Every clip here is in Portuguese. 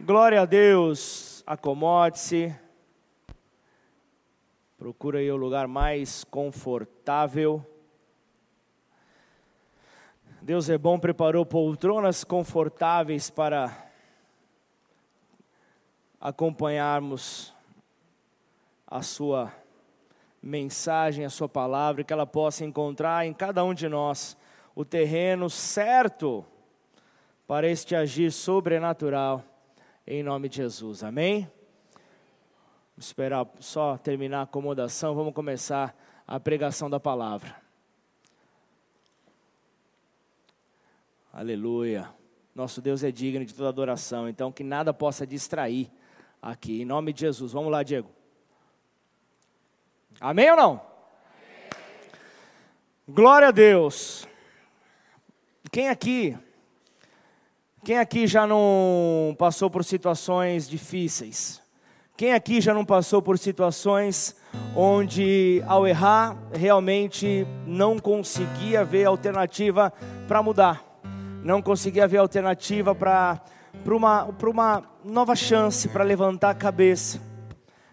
Glória a Deus. Acomode-se. Procura aí o lugar mais confortável. Deus é bom, preparou poltronas confortáveis para acompanharmos a sua mensagem, a sua palavra, que ela possa encontrar em cada um de nós o terreno certo para este agir sobrenatural em nome de Jesus. Amém? Vamos esperar só terminar a acomodação, vamos começar a pregação da palavra. Aleluia. Nosso Deus é digno de toda adoração, então que nada possa distrair aqui, em nome de Jesus. Vamos lá, Diego. Amém ou não? Amém. Glória a Deus. Quem aqui quem aqui já não passou por situações difíceis? Quem aqui já não passou por situações onde, ao errar, realmente não conseguia ver alternativa para mudar? Não conseguia ver alternativa para uma, uma nova chance, para levantar a cabeça?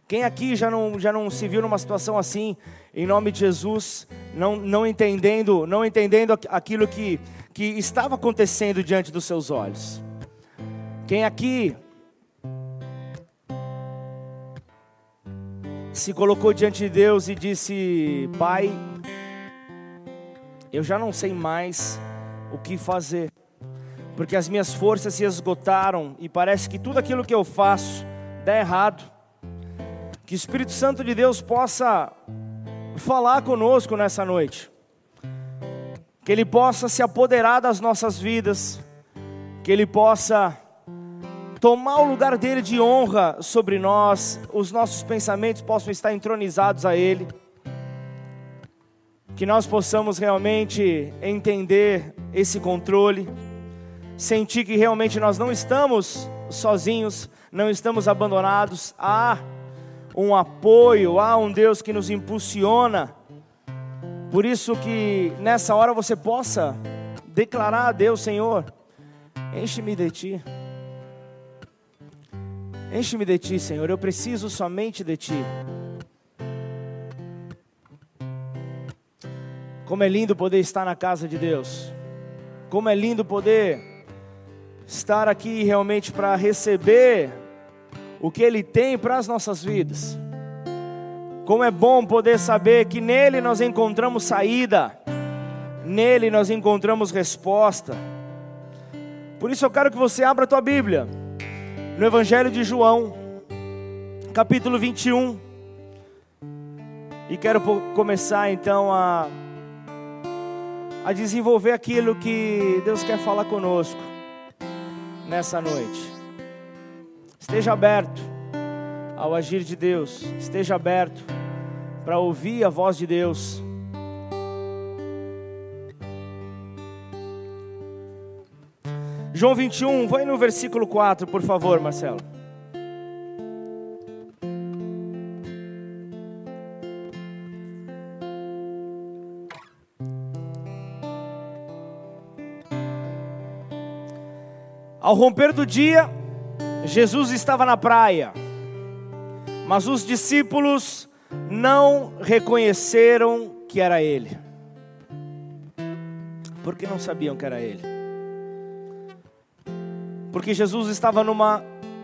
Quem aqui já não, já não se viu numa situação assim, em nome de Jesus, não, não entendendo, não entendendo aquilo que que estava acontecendo diante dos seus olhos. Quem aqui se colocou diante de Deus e disse: Pai, eu já não sei mais o que fazer, porque as minhas forças se esgotaram e parece que tudo aquilo que eu faço dá errado. Que o Espírito Santo de Deus possa falar conosco nessa noite que Ele possa se apoderar das nossas vidas, que Ele possa tomar o lugar dele de honra sobre nós, os nossos pensamentos possam estar entronizados a Ele, que nós possamos realmente entender esse controle, sentir que realmente nós não estamos sozinhos, não estamos abandonados, há um apoio, há um Deus que nos impulsiona por isso que nessa hora você possa declarar a Deus, Senhor, enche-me de ti. Enche-me de ti, Senhor. Eu preciso somente de ti. Como é lindo poder estar na casa de Deus. Como é lindo poder estar aqui realmente para receber o que Ele tem para as nossas vidas. Como é bom poder saber que nele nós encontramos saída, nele nós encontramos resposta. Por isso eu quero que você abra a tua Bíblia, no Evangelho de João, capítulo 21. E quero começar então a, a desenvolver aquilo que Deus quer falar conosco nessa noite. Esteja aberto ao agir de Deus. Esteja aberto para ouvir a voz de Deus. João 21, vai no versículo 4, por favor, Marcelo. Ao romper do dia, Jesus estava na praia. Mas os discípulos não reconheceram que era ele. Porque não sabiam que era ele. Porque Jesus estava numa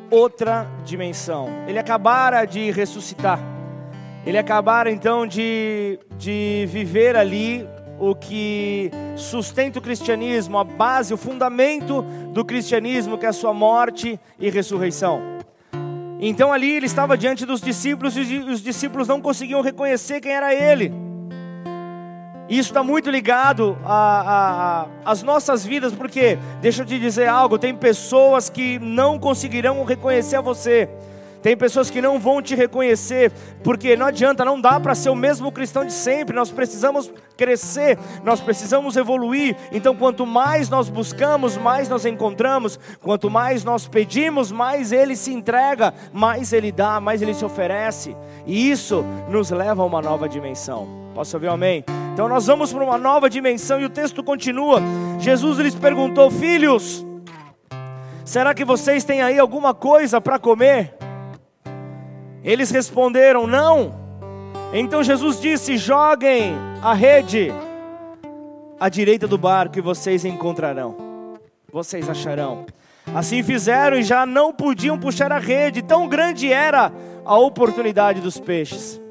outra dimensão. Ele acabara de ressuscitar. Ele acabara então de, de viver ali o que sustenta o cristianismo, a base, o fundamento do cristianismo, que é a sua morte e ressurreição. Então ali ele estava diante dos discípulos e os discípulos não conseguiam reconhecer quem era ele. Isso está muito ligado às nossas vidas, porque, deixa eu te dizer algo: tem pessoas que não conseguirão reconhecer a você, tem pessoas que não vão te reconhecer, porque não adianta, não dá para ser o mesmo cristão de sempre. Nós precisamos crescer, nós precisamos evoluir. Então, quanto mais nós buscamos, mais nós encontramos. Quanto mais nós pedimos, mais Ele se entrega, mais Ele dá, mais Ele se oferece. E isso nos leva a uma nova dimensão. Posso ouvir um amém? Então, nós vamos para uma nova dimensão e o texto continua. Jesus lhes perguntou: Filhos, Será que vocês têm aí alguma coisa para comer? Eles responderam: Não. Então Jesus disse: Joguem a rede à direita do barco e vocês encontrarão, vocês acharão. Assim fizeram e já não podiam puxar a rede, tão grande era a oportunidade dos peixes.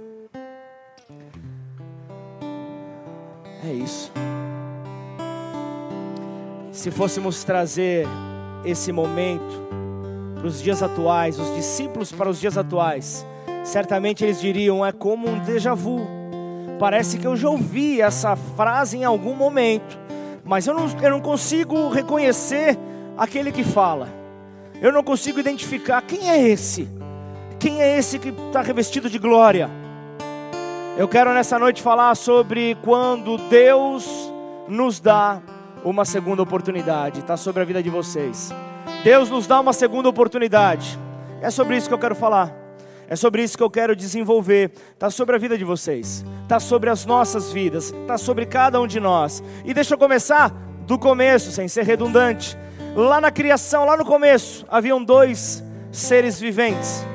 É isso. Se fôssemos trazer esse momento para os dias atuais, os discípulos para os dias atuais, certamente eles diriam: é como um déjà vu. Parece que eu já ouvi essa frase em algum momento, mas eu não, eu não consigo reconhecer aquele que fala. Eu não consigo identificar quem é esse. Quem é esse que está revestido de glória? Eu quero nessa noite falar sobre quando Deus nos dá uma segunda oportunidade. Está sobre a vida de vocês. Deus nos dá uma segunda oportunidade. É sobre isso que eu quero falar. É sobre isso que eu quero desenvolver. Está sobre a vida de vocês. Está sobre as nossas vidas. Está sobre cada um de nós. E deixa eu começar do começo, sem ser redundante. Lá na criação, lá no começo, haviam dois seres viventes.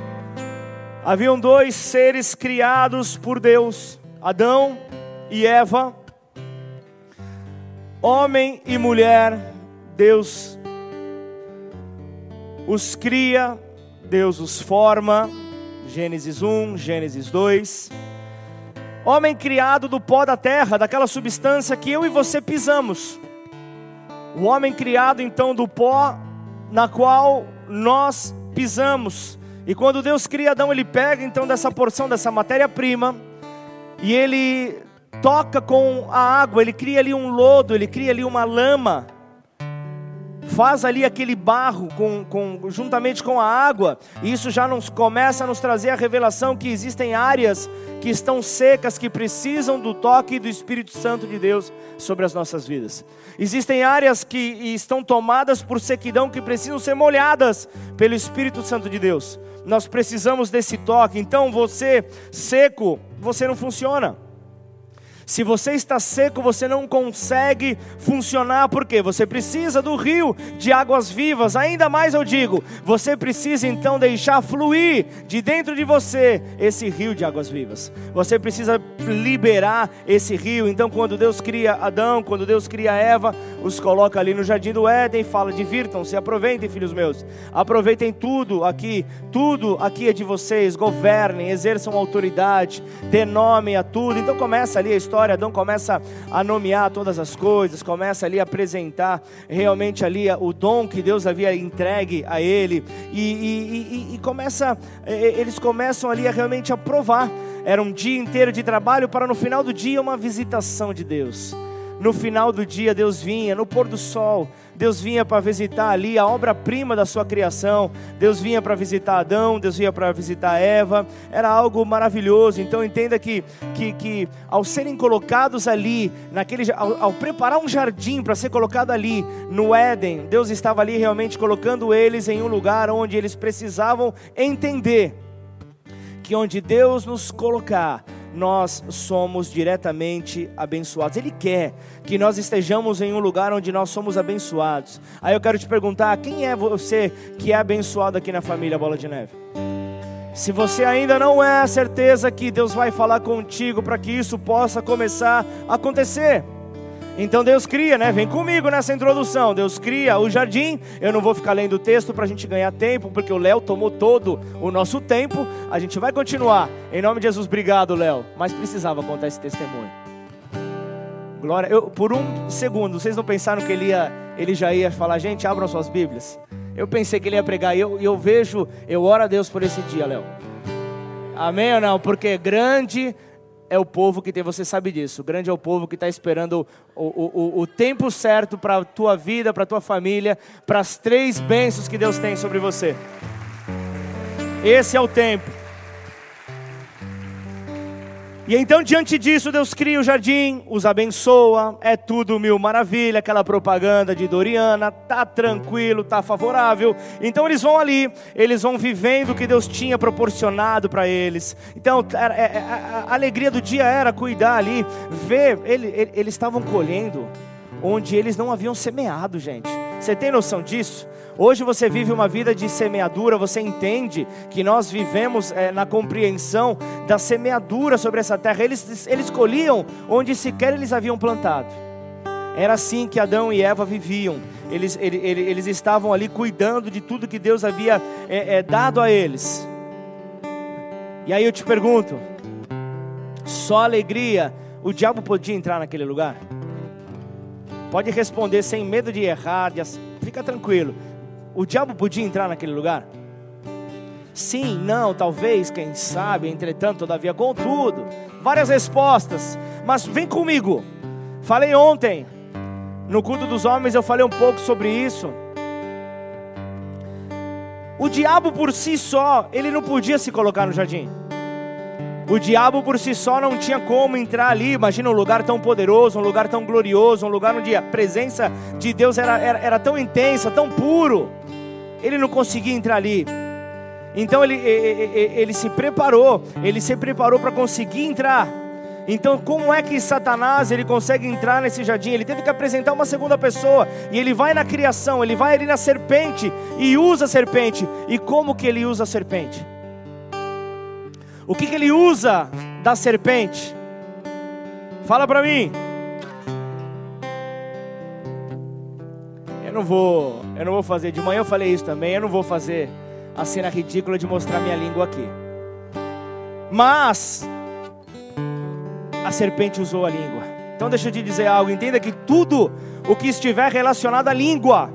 Haviam dois seres criados por Deus, Adão e Eva. Homem e mulher, Deus os cria, Deus os forma. Gênesis 1, Gênesis 2. Homem criado do pó da terra, daquela substância que eu e você pisamos. O homem criado então do pó na qual nós pisamos. E quando Deus cria Adão, ele pega então dessa porção, dessa matéria-prima, e ele toca com a água, ele cria ali um lodo, ele cria ali uma lama, faz ali aquele barro com, com, juntamente com a água, e isso já nos começa a nos trazer a revelação que existem áreas que estão secas, que precisam do toque do Espírito Santo de Deus sobre as nossas vidas. Existem áreas que estão tomadas por sequidão que precisam ser molhadas pelo Espírito Santo de Deus. Nós precisamos desse toque. Então, você seco, você não funciona. Se você está seco, você não consegue funcionar, porque você precisa do rio de águas vivas. Ainda mais eu digo, você precisa então deixar fluir de dentro de você esse rio de águas vivas. Você precisa liberar esse rio. Então, quando Deus cria Adão, quando Deus cria Eva, os coloca ali no jardim do Éden, fala: divirtam-se, aproveitem, filhos meus, aproveitem tudo aqui, tudo aqui é de vocês, governem, exerçam autoridade, dê nome a tudo. Então, começa ali a história história, Adão começa a nomear todas as coisas, começa ali a apresentar realmente ali o dom que Deus havia entregue a ele, e, e, e, começa, eles começam ali a realmente a provar. Era um dia inteiro de trabalho para no final do dia uma visitação de Deus. No final do dia, Deus vinha, no pôr do sol, Deus vinha para visitar ali a obra-prima da sua criação, Deus vinha para visitar Adão, Deus vinha para visitar Eva, era algo maravilhoso. Então entenda que, que, que ao serem colocados ali, naquele, ao, ao preparar um jardim para ser colocado ali no Éden, Deus estava ali realmente colocando eles em um lugar onde eles precisavam entender que onde Deus nos colocar, nós somos diretamente abençoados. Ele quer que nós estejamos em um lugar onde nós somos abençoados. Aí eu quero te perguntar: quem é você que é abençoado aqui na família Bola de Neve? Se você ainda não é a certeza que Deus vai falar contigo para que isso possa começar a acontecer. Então Deus cria, né? Vem comigo nessa introdução. Deus cria o jardim. Eu não vou ficar lendo o texto para a gente ganhar tempo, porque o Léo tomou todo o nosso tempo. A gente vai continuar. Em nome de Jesus, obrigado, Léo. Mas precisava contar esse testemunho. Glória. Eu, por um segundo, vocês não pensaram que ele, ia, ele já ia falar, gente, abram suas Bíblias. Eu pensei que ele ia pregar. E eu, eu vejo, eu oro a Deus por esse dia, Léo. Amém ou não? Porque grande é o povo que tem, você sabe disso. O grande é o povo que está esperando o, o, o, tempo certo para a tua vida, para a tua família, para as três bênçãos que Deus tem sobre você. Esse é o tempo. E então, diante disso, Deus cria o jardim, os abençoa, é tudo mil maravilha, aquela propaganda de Doriana, tá tranquilo, tá favorável. Então, eles vão ali, eles vão vivendo o que Deus tinha proporcionado para eles. Então, a, é, é, a, alegria do dia era cuidar ali, ver, ele, ele, eles estavam colhendo onde eles não haviam semeado, gente. Você tem noção disso? Hoje você vive uma vida de semeadura, você entende que nós vivemos é, na compreensão da semeadura sobre essa terra. Eles, eles colhiam onde sequer eles haviam plantado. Era assim que Adão e Eva viviam. Eles, eles, eles estavam ali cuidando de tudo que Deus havia é, é, dado a eles. E aí eu te pergunto: só alegria, o diabo podia entrar naquele lugar? Pode responder sem medo de errar, de... fica tranquilo. O diabo podia entrar naquele lugar? Sim, não, talvez, quem sabe, entretanto, todavia, contudo, várias respostas. Mas vem comigo. Falei ontem, no culto dos homens eu falei um pouco sobre isso. O diabo por si só, ele não podia se colocar no jardim. O diabo por si só não tinha como entrar ali. Imagina um lugar tão poderoso, um lugar tão glorioso, um lugar onde a presença de Deus era, era, era tão intensa, tão puro. Ele não conseguia entrar ali. Então ele, ele, ele se preparou, ele se preparou para conseguir entrar. Então, como é que Satanás ele consegue entrar nesse jardim? Ele teve que apresentar uma segunda pessoa e ele vai na criação, ele vai ali na serpente e usa a serpente. E como que ele usa a serpente? O que, que ele usa da serpente? Fala para mim. Eu não vou, eu não vou fazer. De manhã eu falei isso também. Eu não vou fazer a cena ridícula de mostrar minha língua aqui. Mas a serpente usou a língua. Então deixa eu te dizer algo, entenda que tudo o que estiver relacionado à língua,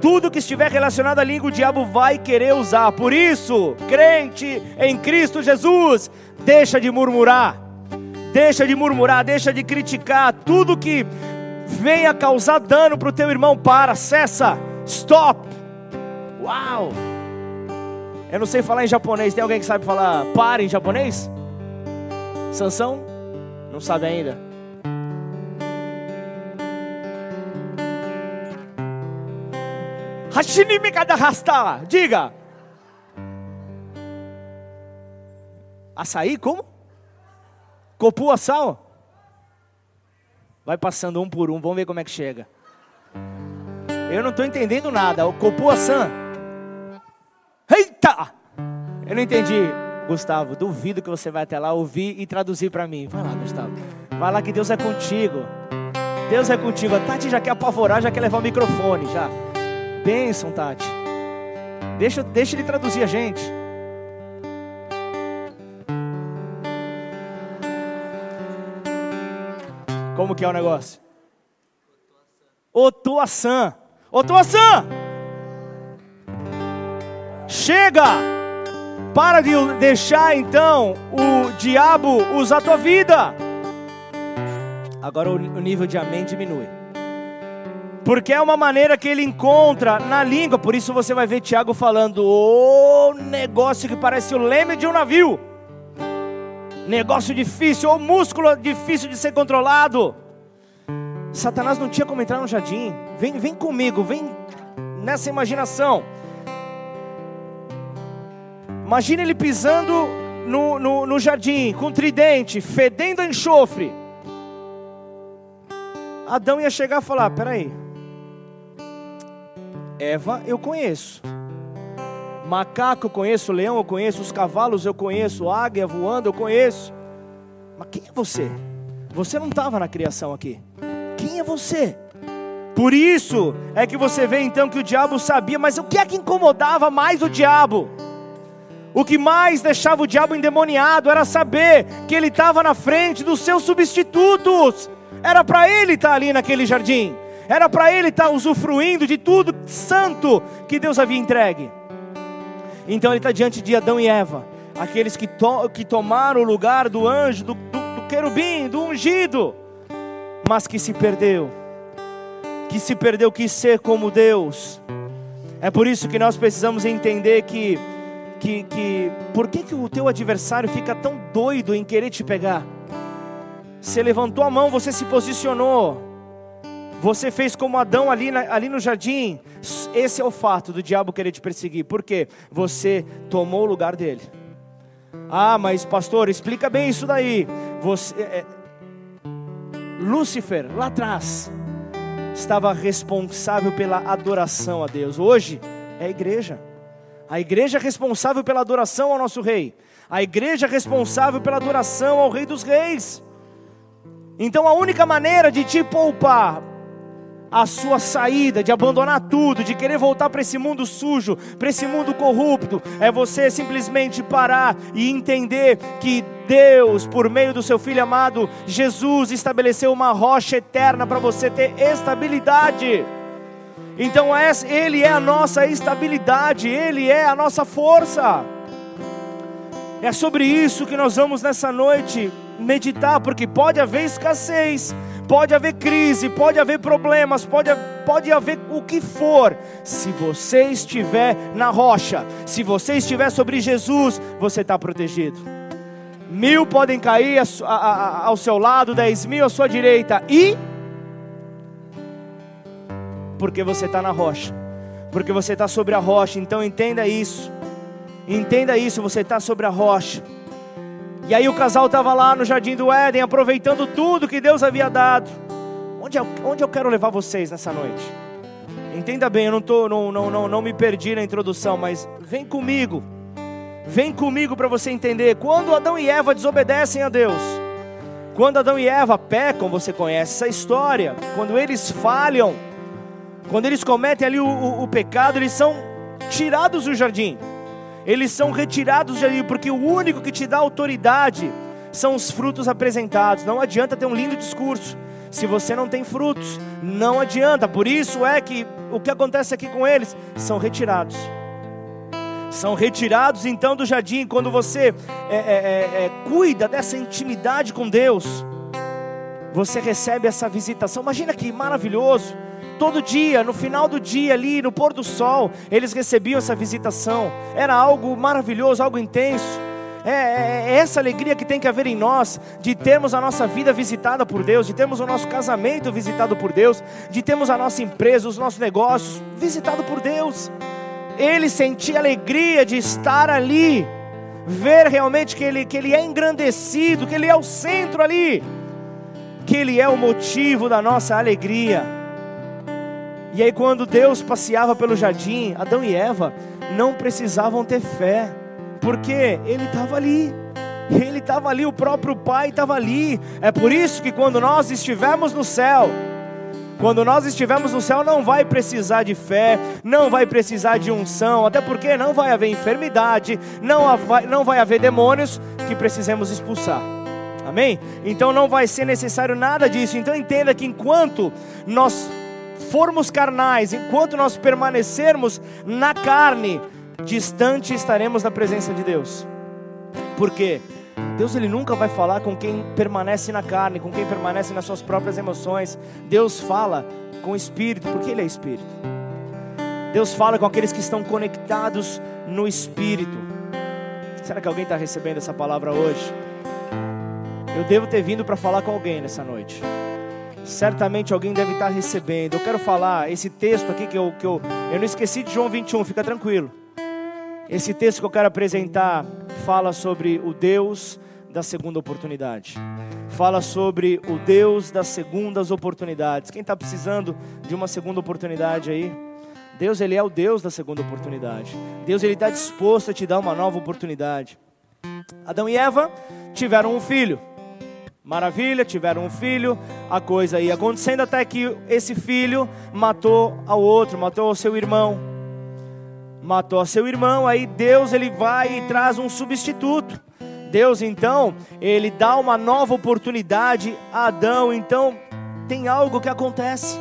tudo que estiver relacionado à língua, o diabo vai querer usar. Por isso, crente em Cristo Jesus, deixa de murmurar. Deixa de murmurar, deixa de criticar tudo que venha causar dano para o teu irmão. Para, cessa, stop. Uau! Eu não sei falar em japonês. Tem alguém que sabe falar para em japonês? Sansão? Não sabe ainda? Hashini Kadahasta. Diga. Açaí, como? Copu sal? Vai passando um por um, vamos ver como é que chega. Eu não estou entendendo nada. O Copu San. Eita! Eu não entendi. Gustavo, duvido que você vai até lá ouvir e traduzir para mim. Vai lá, Gustavo. Vai lá que Deus é contigo. Deus é contigo. A Tati já quer apavorar, já quer levar o microfone, já. Bênção, Tati. Deixa, deixa ele traduzir a gente. Como que é o negócio? Otuaçã. Otuaçã! Chega! Para de deixar então o diabo usar a tua vida. Agora o nível de amém diminui. Porque é uma maneira que ele encontra na língua. Por isso você vai ver Tiago falando: o negócio que parece o leme de um navio. Negócio difícil, ou músculo difícil de ser controlado. Satanás não tinha como entrar no jardim. Vem, vem comigo, vem nessa imaginação. Imagina ele pisando no, no, no jardim, com tridente, fedendo a enxofre. Adão ia chegar e falar: peraí, Eva eu conheço, macaco eu conheço, leão eu conheço, os cavalos eu conheço, águia voando eu conheço. Mas quem é você? Você não estava na criação aqui. Quem é você? Por isso é que você vê então que o diabo sabia, mas o que é que incomodava mais o diabo? O que mais deixava o diabo endemoniado era saber que ele estava na frente dos seus substitutos. Era para ele estar tá ali naquele jardim. Era para ele estar tá usufruindo de tudo santo que Deus havia entregue. Então ele está diante de Adão e Eva, aqueles que, to que tomaram o lugar do anjo, do, do, do querubim, do ungido, mas que se perdeu, que se perdeu, quis ser como Deus. É por isso que nós precisamos entender que que, que por que, que o teu adversário fica tão doido em querer te pegar? Você levantou a mão, você se posicionou, você fez como Adão ali, ali no jardim. Esse é o fato do diabo querer te perseguir, porque você tomou o lugar dele. Ah, mas pastor, explica bem isso daí. Você, é, Lúcifer, lá atrás, estava responsável pela adoração a Deus. Hoje é a igreja. A igreja é responsável pela adoração ao nosso rei. A igreja é responsável pela adoração ao rei dos reis. Então a única maneira de te poupar a sua saída, de abandonar tudo, de querer voltar para esse mundo sujo, para esse mundo corrupto, é você simplesmente parar e entender que Deus, por meio do seu filho amado Jesus, estabeleceu uma rocha eterna para você ter estabilidade. Então Ele é a nossa estabilidade, Ele é a nossa força. É sobre isso que nós vamos nessa noite meditar, porque pode haver escassez, pode haver crise, pode haver problemas, pode, pode haver o que for. Se você estiver na rocha, se você estiver sobre Jesus, você está protegido. Mil podem cair ao seu lado, dez mil à sua direita, e porque você está na rocha, porque você está sobre a rocha, então entenda isso, entenda isso, você está sobre a rocha. E aí o casal estava lá no jardim do Éden, aproveitando tudo que Deus havia dado. Onde eu, onde eu quero levar vocês nessa noite? Entenda bem, eu não, tô, não, não, não, não me perdi na introdução, mas vem comigo. Vem comigo para você entender. Quando Adão e Eva desobedecem a Deus, quando Adão e Eva pecam, você conhece essa história. Quando eles falham, quando eles cometem ali o, o, o pecado, eles são tirados do jardim eles são retirados de ali, porque o único que te dá autoridade são os frutos apresentados. Não adianta ter um lindo discurso. Se você não tem frutos, não adianta. Por isso é que o que acontece aqui com eles são retirados. São retirados então do jardim quando você é, é, é, é cuida dessa intimidade com Deus. Você recebe essa visitação. Imagina que maravilhoso Todo dia, no final do dia ali, no pôr do sol, eles recebiam essa visitação. Era algo maravilhoso, algo intenso. É, é, é, essa alegria que tem que haver em nós, de termos a nossa vida visitada por Deus, de termos o nosso casamento visitado por Deus, de termos a nossa empresa, os nossos negócios visitado por Deus. Ele sentia alegria de estar ali, ver realmente que ele, que ele é engrandecido, que ele é o centro ali, que ele é o motivo da nossa alegria. E aí, quando Deus passeava pelo jardim, Adão e Eva não precisavam ter fé, porque Ele estava ali. Ele estava ali, o próprio Pai estava ali. É por isso que quando nós estivermos no céu, quando nós estivermos no céu, não vai precisar de fé, não vai precisar de unção, até porque não vai haver enfermidade, não vai, não vai haver demônios que precisemos expulsar. Amém? Então não vai ser necessário nada disso. Então entenda que enquanto nós formos carnais, enquanto nós permanecermos na carne, distante estaremos da presença de Deus. Por quê? Deus ele nunca vai falar com quem permanece na carne, com quem permanece nas suas próprias emoções. Deus fala com o espírito, porque ele é espírito. Deus fala com aqueles que estão conectados no espírito. Será que alguém está recebendo essa palavra hoje? Eu devo ter vindo para falar com alguém nessa noite certamente alguém deve estar recebendo. Eu quero falar esse texto aqui que eu, que eu, eu não esqueci de João 21, fica tranquilo. Esse texto que eu quero apresentar fala sobre o Deus da segunda oportunidade. Fala sobre o Deus das segundas oportunidades. Quem está precisando de uma segunda oportunidade aí? Deus, Ele é o Deus da segunda oportunidade. Deus, Ele está disposto a te dar uma nova oportunidade. Adão e Eva tiveram um filho. Maravilha, tiveram um filho, a coisa ia acontecendo até que esse filho matou ao outro, matou o seu irmão. Matou a seu irmão, aí Deus ele vai e traz um substituto. Deus então, ele dá uma nova oportunidade a Adão. Então, tem algo que acontece.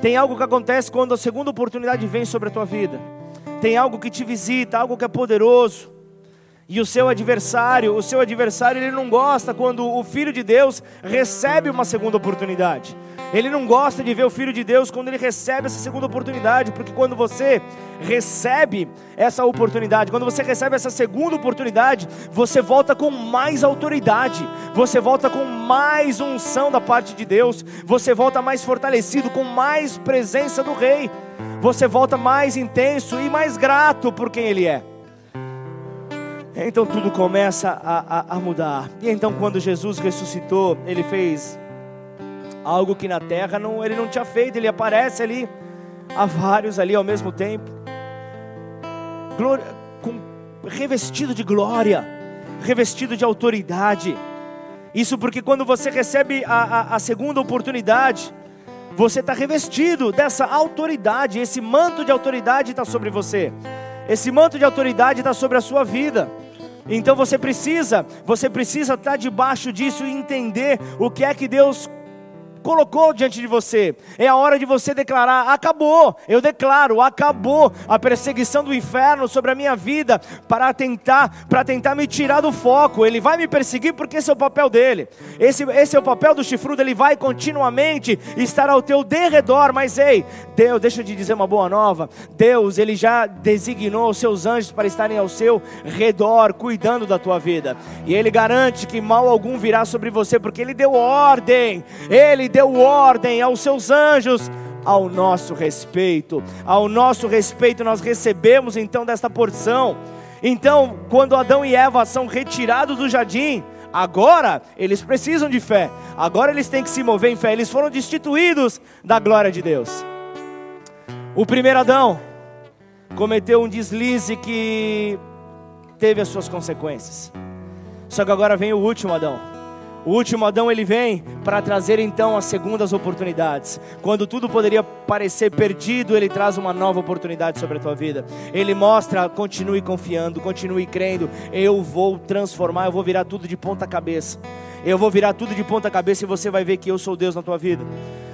Tem algo que acontece quando a segunda oportunidade vem sobre a tua vida. Tem algo que te visita, algo que é poderoso. E o seu adversário, o seu adversário, ele não gosta quando o filho de Deus recebe uma segunda oportunidade. Ele não gosta de ver o filho de Deus quando ele recebe essa segunda oportunidade, porque quando você recebe essa oportunidade, quando você recebe essa segunda oportunidade, você volta com mais autoridade, você volta com mais unção da parte de Deus, você volta mais fortalecido, com mais presença do Rei, você volta mais intenso e mais grato por quem Ele é. Então tudo começa a, a, a, mudar. E então, quando Jesus ressuscitou, ele fez Algo que na terra não, ele não tinha feito, ele aparece ali, há vários ali ao mesmo tempo. Glória, com, revestido de glória, revestido de autoridade. Isso porque quando você recebe a, a, a segunda oportunidade, você está revestido dessa autoridade, esse manto de autoridade está sobre você, esse manto de autoridade está sobre a sua vida. Então você precisa, você precisa estar debaixo disso e entender o que é que Deus colocou diante de você. É a hora de você declarar: acabou. Eu declaro, acabou a perseguição do inferno sobre a minha vida para tentar, para tentar me tirar do foco. Ele vai me perseguir porque esse é o papel dele. Esse, esse é o papel do chifrudo. Ele vai continuamente estar ao teu derredor. Mas ei, Deus, deixa eu te dizer uma boa nova. Deus, ele já designou os seus anjos para estarem ao seu redor, cuidando da tua vida. E ele garante que mal algum virá sobre você, porque ele deu ordem. Ele deu ordem aos seus anjos ao nosso respeito. Ao nosso respeito, nós recebemos então desta porção. Então, quando Adão e Eva são retirados do jardim, agora eles precisam de fé, agora eles têm que se mover em fé, eles foram destituídos da glória de Deus. O primeiro Adão cometeu um deslize que teve as suas consequências. Só que agora vem o último Adão o último Adão ele vem para trazer então as segundas oportunidades. Quando tudo poderia parecer perdido, ele traz uma nova oportunidade sobre a tua vida. Ele mostra, continue confiando, continue crendo. Eu vou transformar, eu vou virar tudo de ponta cabeça. Eu vou virar tudo de ponta cabeça e você vai ver que eu sou Deus na tua vida.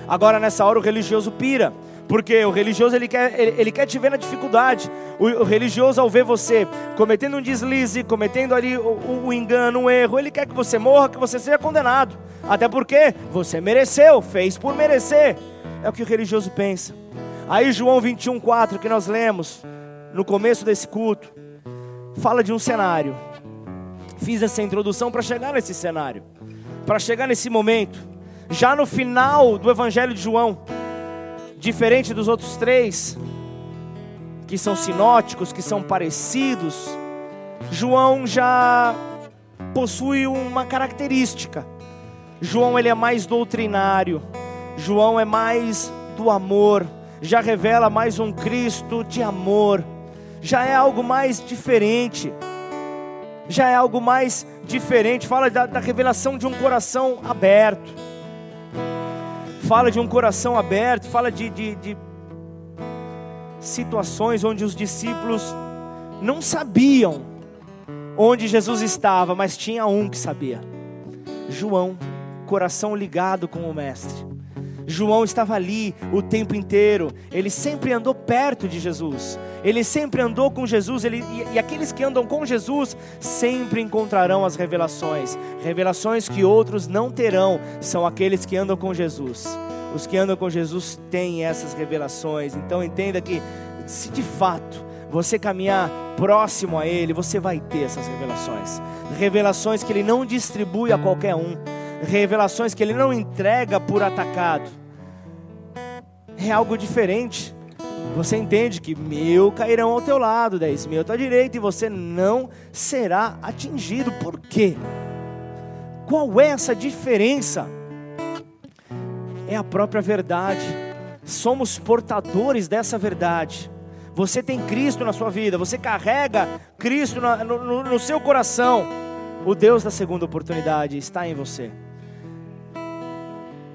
Agora nessa hora o religioso pira. Porque o religioso ele quer, ele, ele, quer te ver na dificuldade. O, o, religioso, ao ver você cometendo um deslize, cometendo ali o, o, engano, um erro, ele quer que você morra, que você seja condenado. Até porque você mereceu, fez por merecer. É o que o religioso pensa. Aí João 21,4 que nós lemos no começo desse culto, fala de um cenário. Fiz essa introdução para chegar nesse cenário, para chegar nesse momento. Já no final do Evangelho de João, diferente dos outros três, que são sinóticos, que são parecidos, João já possui uma característica. João ele é mais doutrinário. João é mais do amor, já revela mais um Cristo de amor. Já é algo mais diferente. Já é algo mais diferente. Fala da, da revelação de um coração aberto fala de um coração aberto, fala de, de, de situações onde os discípulos não sabiam onde Jesus estava, mas tinha um que sabia: João, coração ligado com o Mestre. João estava ali o tempo inteiro, ele sempre andou perto de Jesus, ele sempre andou com Jesus, ele, e, e aqueles que andam com Jesus sempre encontrarão as revelações, revelações que outros não terão, são aqueles que andam com Jesus. Os que andam com Jesus têm essas revelações, então entenda que, se de fato você caminhar próximo a Ele, você vai ter essas revelações, revelações que Ele não distribui a qualquer um revelações que Ele não entrega por atacado. É algo diferente. Você entende que mil cairão ao teu lado, dez mil à tua direita, e você não será atingido. Por quê? Qual é essa diferença? É a própria verdade. Somos portadores dessa verdade. Você tem Cristo na sua vida, você carrega Cristo no, no, no seu coração. O Deus da segunda oportunidade está em você.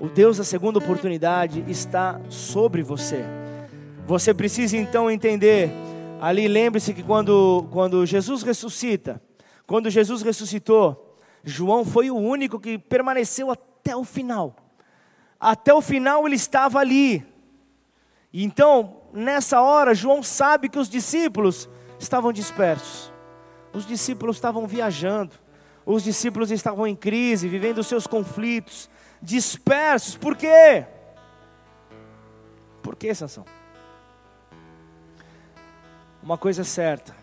O Deus da segunda oportunidade está sobre você. Você precisa então entender. Ali lembre-se que quando, quando Jesus ressuscita, quando Jesus ressuscitou, João foi o único que permaneceu até o final. Até o final ele estava ali. Então, nessa hora, João sabe que os discípulos estavam dispersos. Os discípulos estavam viajando. Os discípulos estavam em crise, vivendo os seus conflitos dispersos. Por quê? Por que, Sansão? Uma coisa é certa: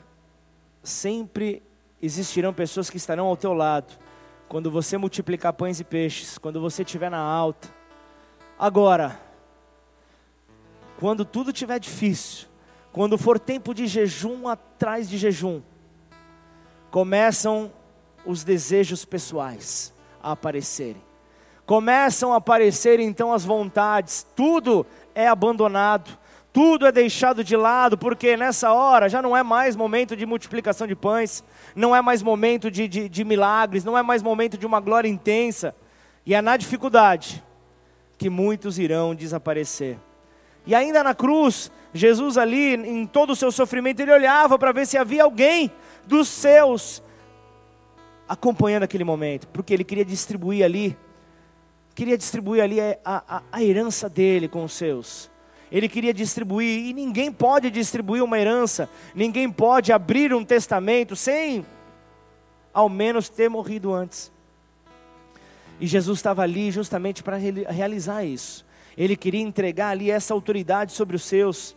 sempre existirão pessoas que estarão ao teu lado quando você multiplicar pães e peixes, quando você estiver na alta. Agora, quando tudo estiver difícil, quando for tempo de jejum atrás de jejum, começam os desejos pessoais a aparecerem Começam a aparecer então as vontades, tudo é abandonado, tudo é deixado de lado, porque nessa hora já não é mais momento de multiplicação de pães, não é mais momento de, de, de milagres, não é mais momento de uma glória intensa, e é na dificuldade que muitos irão desaparecer. E ainda na cruz, Jesus ali, em todo o seu sofrimento, ele olhava para ver se havia alguém dos seus acompanhando aquele momento, porque ele queria distribuir ali, queria distribuir ali a, a, a herança dele com os seus. Ele queria distribuir, e ninguém pode distribuir uma herança, ninguém pode abrir um testamento sem ao menos ter morrido antes. E Jesus estava ali justamente para realizar isso. Ele queria entregar ali essa autoridade sobre os seus.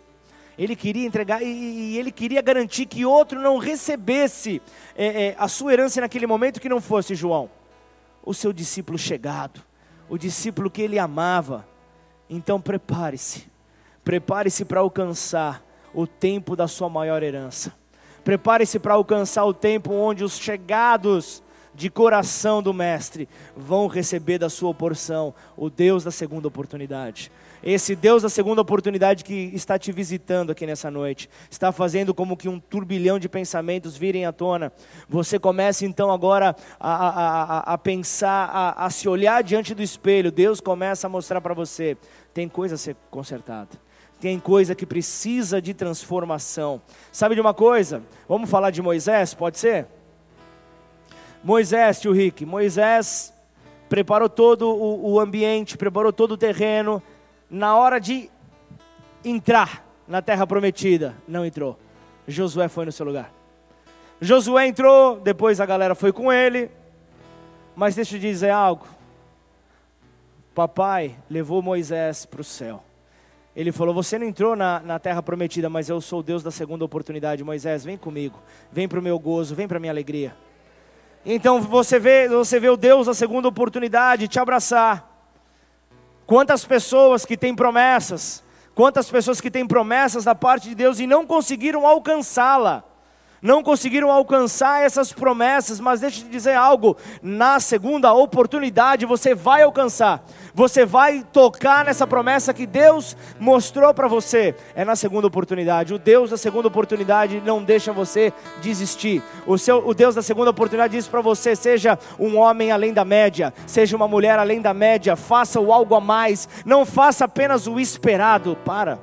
Ele queria entregar e, e ele queria garantir que outro não recebesse é, é, a sua herança naquele momento que não fosse João, o seu discípulo chegado, o discípulo que ele amava. Então prepare-se, prepare-se para alcançar o tempo da sua maior herança. Prepare-se para alcançar o tempo onde os chegados de coração do Mestre vão receber da sua porção o Deus da segunda oportunidade. Esse Deus da segunda oportunidade que está te visitando aqui nessa noite, está fazendo como que um turbilhão de pensamentos virem à tona. Você começa então agora a, a, a, a pensar, a, a se olhar diante do espelho. Deus começa a mostrar para você: tem coisa a ser consertada tem coisa que precisa de transformação. Sabe de uma coisa? Vamos falar de Moisés, pode ser? Moisés, tio Rick, Moisés preparou todo o, o ambiente, preparou todo o terreno. Na hora de entrar na terra prometida, não entrou. Josué foi no seu lugar. Josué entrou, depois a galera foi com ele. Mas deixa eu dizer algo. Papai levou Moisés para o céu. Ele falou: Você não entrou na, na terra prometida, mas eu sou o Deus da segunda oportunidade. Moisés, vem comigo. Vem para o meu gozo, vem para a minha alegria. Então você vê, você vê o Deus a segunda oportunidade te abraçar. Quantas pessoas que têm promessas, quantas pessoas que têm promessas da parte de Deus e não conseguiram alcançá-la não conseguiram alcançar essas promessas, mas deixa eu te dizer algo: na segunda oportunidade você vai alcançar, você vai tocar nessa promessa que Deus mostrou para você. É na segunda oportunidade. O Deus da segunda oportunidade não deixa você desistir. O, seu, o Deus da segunda oportunidade diz para você: seja um homem além da média, seja uma mulher além da média, faça o algo a mais, não faça apenas o esperado. Para.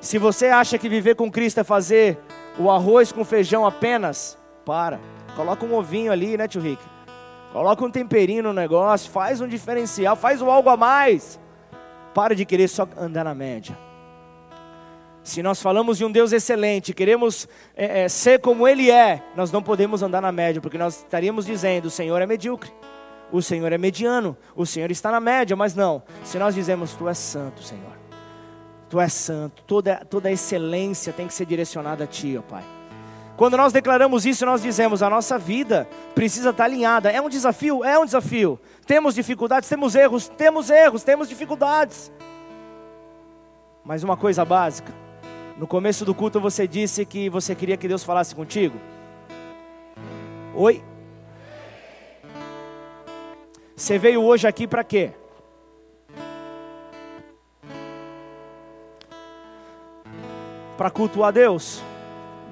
Se você acha que viver com Cristo é fazer o arroz com feijão apenas, para. Coloca um ovinho ali, né, tio Rick? Coloca um temperinho no negócio, faz um diferencial, faz um algo a mais. Para de querer só andar na média. Se nós falamos de um Deus excelente, queremos é, é, ser como Ele é, nós não podemos andar na média, porque nós estaríamos dizendo: o Senhor é medíocre, o Senhor é mediano, o Senhor está na média, mas não. Se nós dizemos: Tu és santo, Senhor, Tu és santo, toda, toda a excelência tem que ser direcionada a Ti, ó Pai. Quando nós declaramos isso, nós dizemos: a nossa vida precisa estar alinhada. É um desafio? É um desafio. Temos dificuldades, temos erros, temos erros, temos dificuldades. Mas uma coisa básica: no começo do culto você disse que você queria que Deus falasse contigo. Oi? Você veio hoje aqui para quê? para cultuar Deus.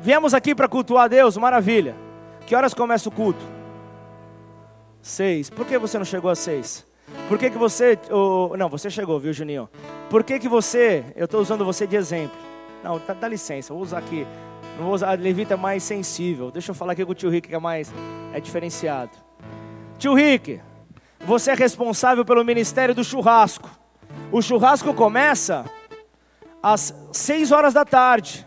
Viemos aqui para cultuar Deus, maravilha. Que horas começa o culto? Seis. Por que você não chegou às seis? Por que, que você. Oh, não, você chegou, viu, Juninho? Por que, que você. Eu estou usando você de exemplo. Não, dá, dá, licença, vou usar aqui. Não vou usar. A Levita é mais sensível. Deixa eu falar aqui com o tio Rick, que é mais. É diferenciado. Tio Rick, você é responsável pelo ministério do churrasco. O churrasco começa às 6 horas da tarde.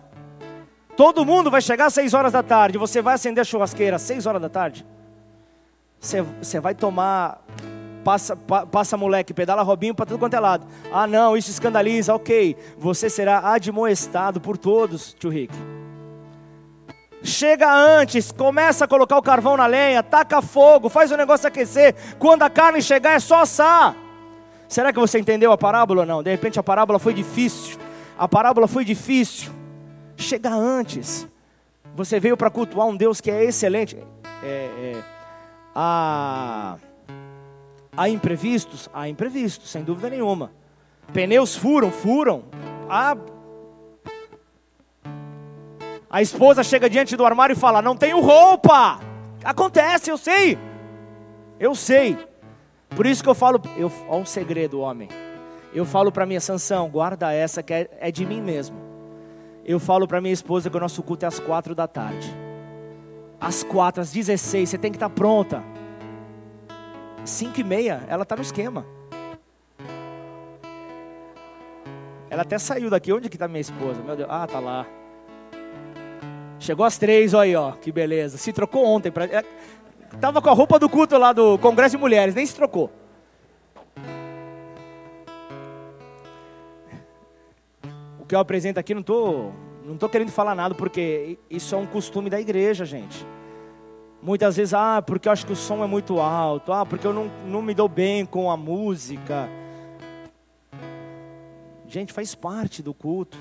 Todo mundo vai chegar às 6 horas da tarde. Você vai acender a churrasqueira às 6 horas da tarde. Você, você vai tomar. Passa, pa, passa moleque, pedala Robinho para tudo quanto é lado. Ah, não, isso escandaliza. Ok. Você será admoestado por todos, tio Rick. Chega antes, começa a colocar o carvão na lenha, taca fogo, faz o negócio aquecer. Quando a carne chegar, é só assar. Será que você entendeu a parábola ou não? De repente a parábola foi difícil. A parábola foi difícil. Chega antes. Você veio para cultuar um Deus que é excelente. É, é, a, Há imprevistos? Há imprevistos, sem dúvida nenhuma. Pneus furam? Furam. Há... A esposa chega diante do armário e fala: Não tenho roupa. Acontece, eu sei. Eu sei. Por isso que eu falo, eu, ó um segredo, homem. Eu falo para minha Sansão, guarda essa que é, é de mim mesmo. Eu falo para minha esposa que o nosso culto é às quatro da tarde. Às quatro, às 16, você tem que estar tá pronta. Cinco e meia, ela está no esquema. Ela até saiu daqui. Onde que está minha esposa? Meu Deus. Ah, tá lá. Chegou às três, olha aí, ó. Que beleza. Se trocou ontem. Pra... É, tava com a roupa do culto lá do Congresso de Mulheres, nem se trocou. Que eu apresento aqui, não tô, não tô querendo falar nada, porque isso é um costume da igreja, gente. Muitas vezes, ah, porque eu acho que o som é muito alto, ah, porque eu não, não me dou bem com a música. Gente, faz parte do culto.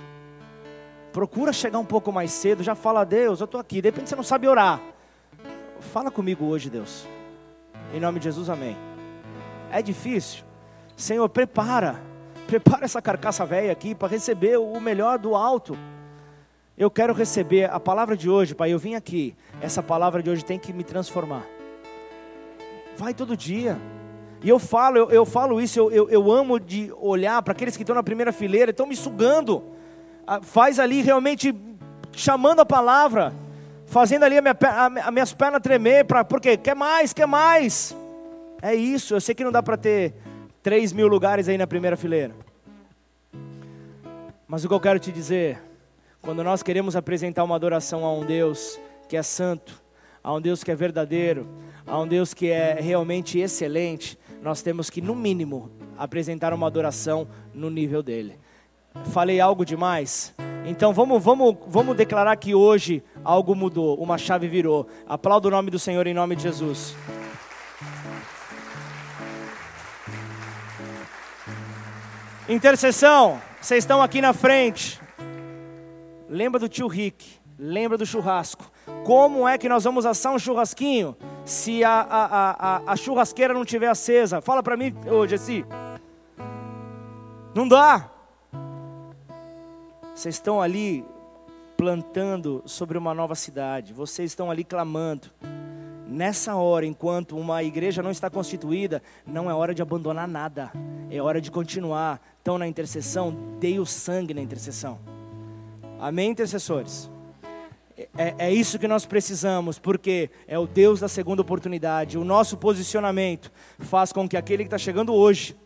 Procura chegar um pouco mais cedo, já fala, Deus, eu estou aqui. De repente você não sabe orar. Fala comigo hoje, Deus. Em nome de Jesus, amém. É difícil. Senhor, prepara. Prepara essa carcaça velha aqui para receber o melhor do alto. Eu quero receber a palavra de hoje, Pai. Eu vim aqui. Essa palavra de hoje tem que me transformar. Vai todo dia. E eu falo, eu, eu falo isso, eu, eu, eu amo de olhar para aqueles que estão na primeira fileira, estão me sugando. Ah, faz ali realmente chamando a palavra, fazendo ali a minha, minhas pernas tremer, porque quer mais, quer mais. É isso, eu sei que não dá para ter 3 mil lugares aí na primeira fileira. Mas o que eu quero te dizer, quando nós queremos apresentar uma adoração a um Deus que é santo, a um Deus que é verdadeiro, a um Deus que é realmente excelente, nós temos que, no mínimo, apresentar uma adoração no nível dele. Falei algo demais? Então vamos, vamos, vamos declarar que hoje algo mudou, uma chave virou. Aplauda o nome do Senhor em nome de Jesus. Intercessão, vocês estão aqui na frente. Lembra do tio Rick, lembra do churrasco. Como é que nós vamos assar um churrasquinho? se a, a, a, a churrasqueira não estiver acesa. Fala para mim, ô Jesse. Não dá. Vocês estão ali plantando sobre uma nova cidade. Vocês estão ali clamando. Nessa hora, enquanto uma igreja não está constituída, não é hora de abandonar nada. É hora de continuar. Estão na intercessão, dei o sangue na intercessão. Amém, intercessores? É, é, isso que nós precisamos, porque é o Deus da segunda oportunidade. O nosso posicionamento faz com que aquele que está chegando hoje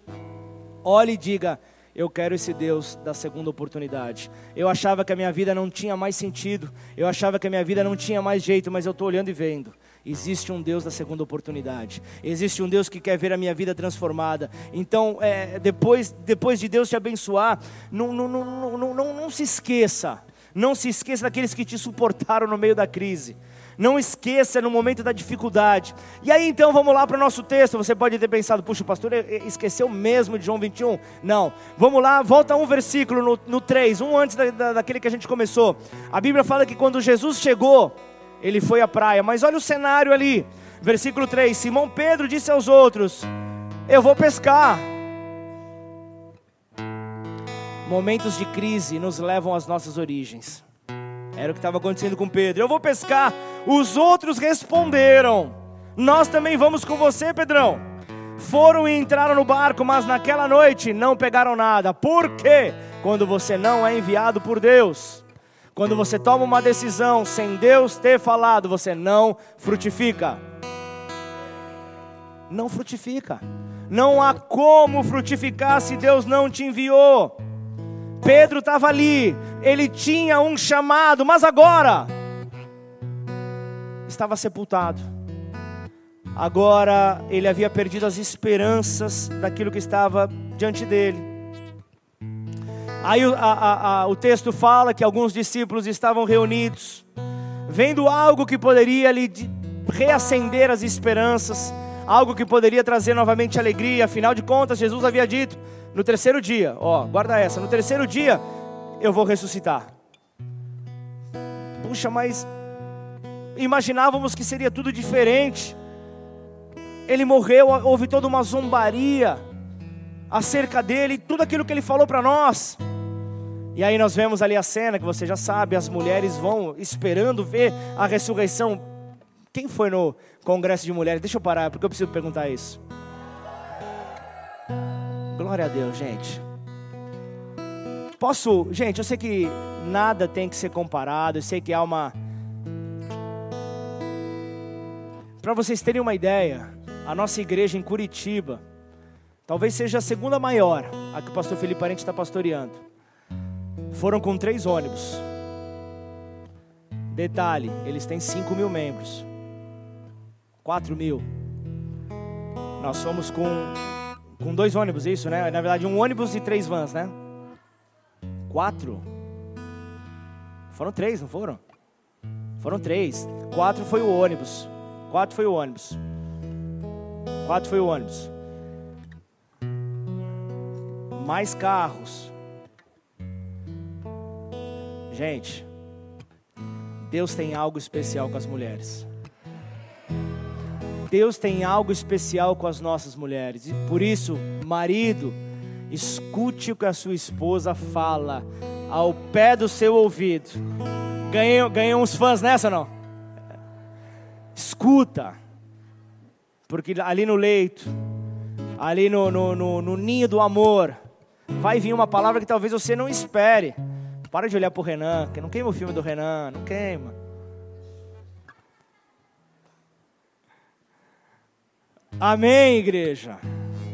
olhe e diga: Eu quero esse Deus da segunda oportunidade. Eu achava que a minha vida não tinha mais sentido, eu achava que a minha vida não tinha mais jeito, mas eu estou olhando e vendo. Existe um Deus da segunda oportunidade. Existe um Deus que quer ver a minha vida transformada. Então, é, depois, depois de Deus te abençoar, não, não, não, não, não, não se esqueça não se esqueça daqueles que te suportaram no meio da crise. Não esqueça no momento da dificuldade. E aí então vamos lá para o nosso texto. Você pode ter pensado, puxa, o pastor esqueceu mesmo de João 21. Não. Vamos lá, volta um versículo no, no 3, um antes da, da, daquele que a gente começou. A Bíblia fala que quando Jesus chegou, ele foi à praia. Mas olha o cenário ali. Versículo 3: Simão Pedro disse aos outros: Eu vou pescar. Momentos de crise nos levam às nossas origens. Era o que estava acontecendo com Pedro. Eu vou pescar. Os outros responderam: Nós também vamos com você, Pedrão. Foram e entraram no barco, mas naquela noite não pegaram nada. Por quê? Quando você não é enviado por Deus, quando você toma uma decisão sem Deus ter falado, você não frutifica. Não frutifica. Não há como frutificar se Deus não te enviou. Pedro estava ali, ele tinha um chamado, mas agora estava sepultado. Agora ele havia perdido as esperanças daquilo que estava diante dele. Aí a, a, a, o texto fala que alguns discípulos estavam reunidos, vendo algo que poderia lhe reacender as esperanças, algo que poderia trazer novamente alegria. Afinal de contas, Jesus havia dito: no terceiro dia, ó, guarda essa, no terceiro dia eu vou ressuscitar. Puxa, mas imaginávamos que seria tudo diferente. ele morreu, houve toda uma zombaria acerca dele, tudo aquilo que ele falou para nós. E aí nós vemos ali a cena que você já sabe, as mulheres vão esperando ver a ressurreição. Quem foi no congresso de mulheres? Deixa eu parar, porque eu preciso perguntar isso. Glória a Deus, gente. Posso, gente, eu sei que nada tem que ser comparado, eu sei que há uma Para vocês terem uma ideia, a nossa igreja em Curitiba talvez seja a segunda maior, a que o pastor Felipe Parente está pastoreando. Foram com três ônibus. Detalhe, eles têm 5 mil membros. 4 mil. Nós fomos com, com dois ônibus, isso, né? Na verdade, um ônibus e três vans, né? Quatro. Foram três, não foram? Foram três. Quatro foi o ônibus. Quatro foi o ônibus. Quatro foi o ônibus. Mais carros. Gente, Deus tem algo especial com as mulheres. Deus tem algo especial com as nossas mulheres. E por isso, marido, escute o que a sua esposa fala ao pé do seu ouvido. Ganhei, ganhei uns fãs nessa, não? Escuta. Porque ali no leito, ali no, no, no, no ninho do amor, vai vir uma palavra que talvez você não espere. Para de olhar para o Renan, que não queima o filme do Renan, não queima. Amém, igreja.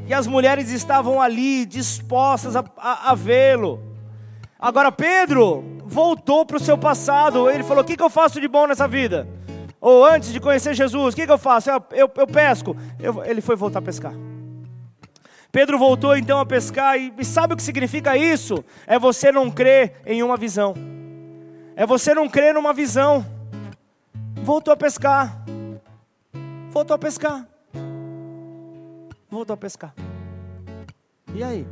E as mulheres estavam ali dispostas a, a, a vê-lo. Agora Pedro voltou para o seu passado. Ele falou: O que, que eu faço de bom nessa vida? Ou antes de conhecer Jesus, o que, que eu faço? Eu, eu, eu pesco. Eu, ele foi voltar a pescar. Pedro voltou então a pescar, e, e sabe o que significa isso? É você não crer em uma visão, é você não crer numa visão. Voltou a pescar, voltou a pescar, voltou a pescar. E aí?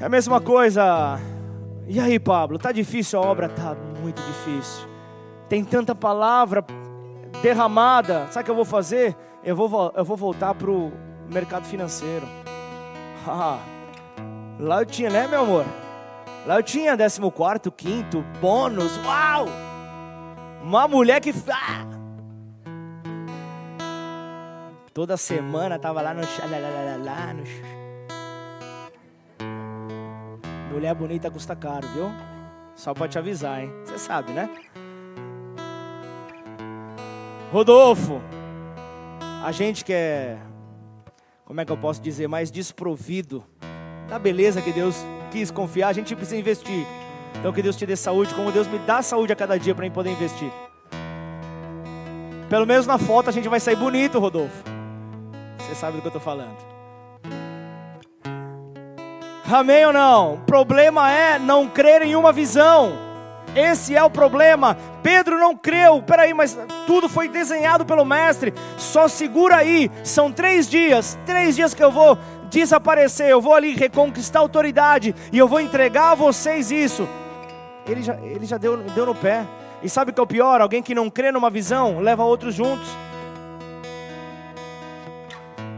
É a mesma coisa. E aí, Pablo? Tá difícil a obra? Tá muito difícil tem tanta palavra derramada, sabe o que eu vou fazer? Eu vou, eu vou voltar para o mercado financeiro. Ah, lá eu tinha, né, meu amor? Lá eu tinha 14, quinto, bônus, uau! Uma mulher que. Ah! Toda semana tava lá no. No Mulher bonita custa caro, viu? Só pode te avisar, hein? Você sabe, né? Rodolfo, a gente que é, como é que eu posso dizer, mais desprovido da beleza que Deus quis confiar, a gente precisa investir. Então que Deus te dê saúde, como Deus me dá saúde a cada dia para mim poder investir. Pelo menos na foto a gente vai sair bonito, Rodolfo. Você sabe do que eu estou falando. Amém ou não? O problema é não crer em uma visão. Esse é o problema. Pedro não creu. Peraí, mas tudo foi desenhado pelo mestre. Só segura aí. São três dias. Três dias que eu vou desaparecer. Eu vou ali reconquistar a autoridade. E eu vou entregar a vocês isso. Ele já, ele já deu, deu no pé. E sabe o que é o pior? Alguém que não crê numa visão leva outros juntos.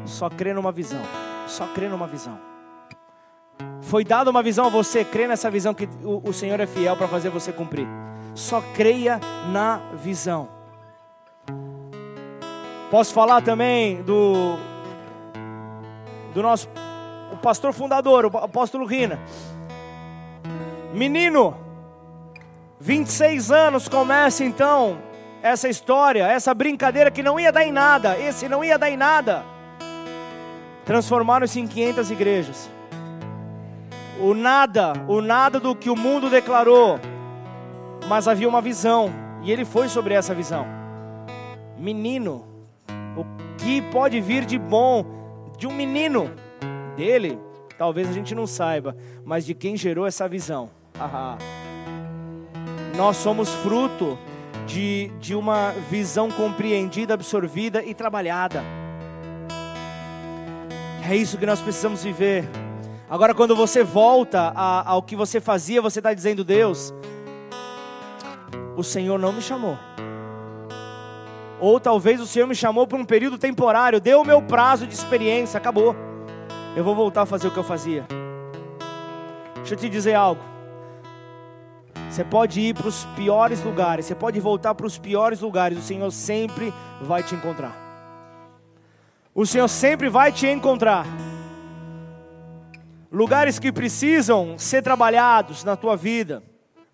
Só crê numa visão. Só crê numa visão. Foi dada uma visão a você, crê nessa visão que o, o Senhor é fiel para fazer você cumprir. Só creia na visão. Posso falar também do do nosso o pastor fundador, o apóstolo Rina. Menino, 26 anos começa então essa história, essa brincadeira que não ia dar em nada, esse não ia dar em nada. Transformaram-se em 500 igrejas o nada, o nada do que o mundo declarou, mas havia uma visão, e ele foi sobre essa visão. Menino, o que pode vir de bom de um menino dele, talvez a gente não saiba, mas de quem gerou essa visão. Nós somos fruto de, de uma visão compreendida, absorvida e trabalhada. É isso que nós precisamos viver. Agora, quando você volta ao que você fazia, você está dizendo: Deus, o Senhor não me chamou. Ou talvez o Senhor me chamou por um período temporário, deu o meu prazo de experiência, acabou. Eu vou voltar a fazer o que eu fazia. Deixa eu te dizer algo. Você pode ir para os piores lugares, você pode voltar para os piores lugares, o Senhor sempre vai te encontrar. O Senhor sempre vai te encontrar. Lugares que precisam ser trabalhados na tua vida,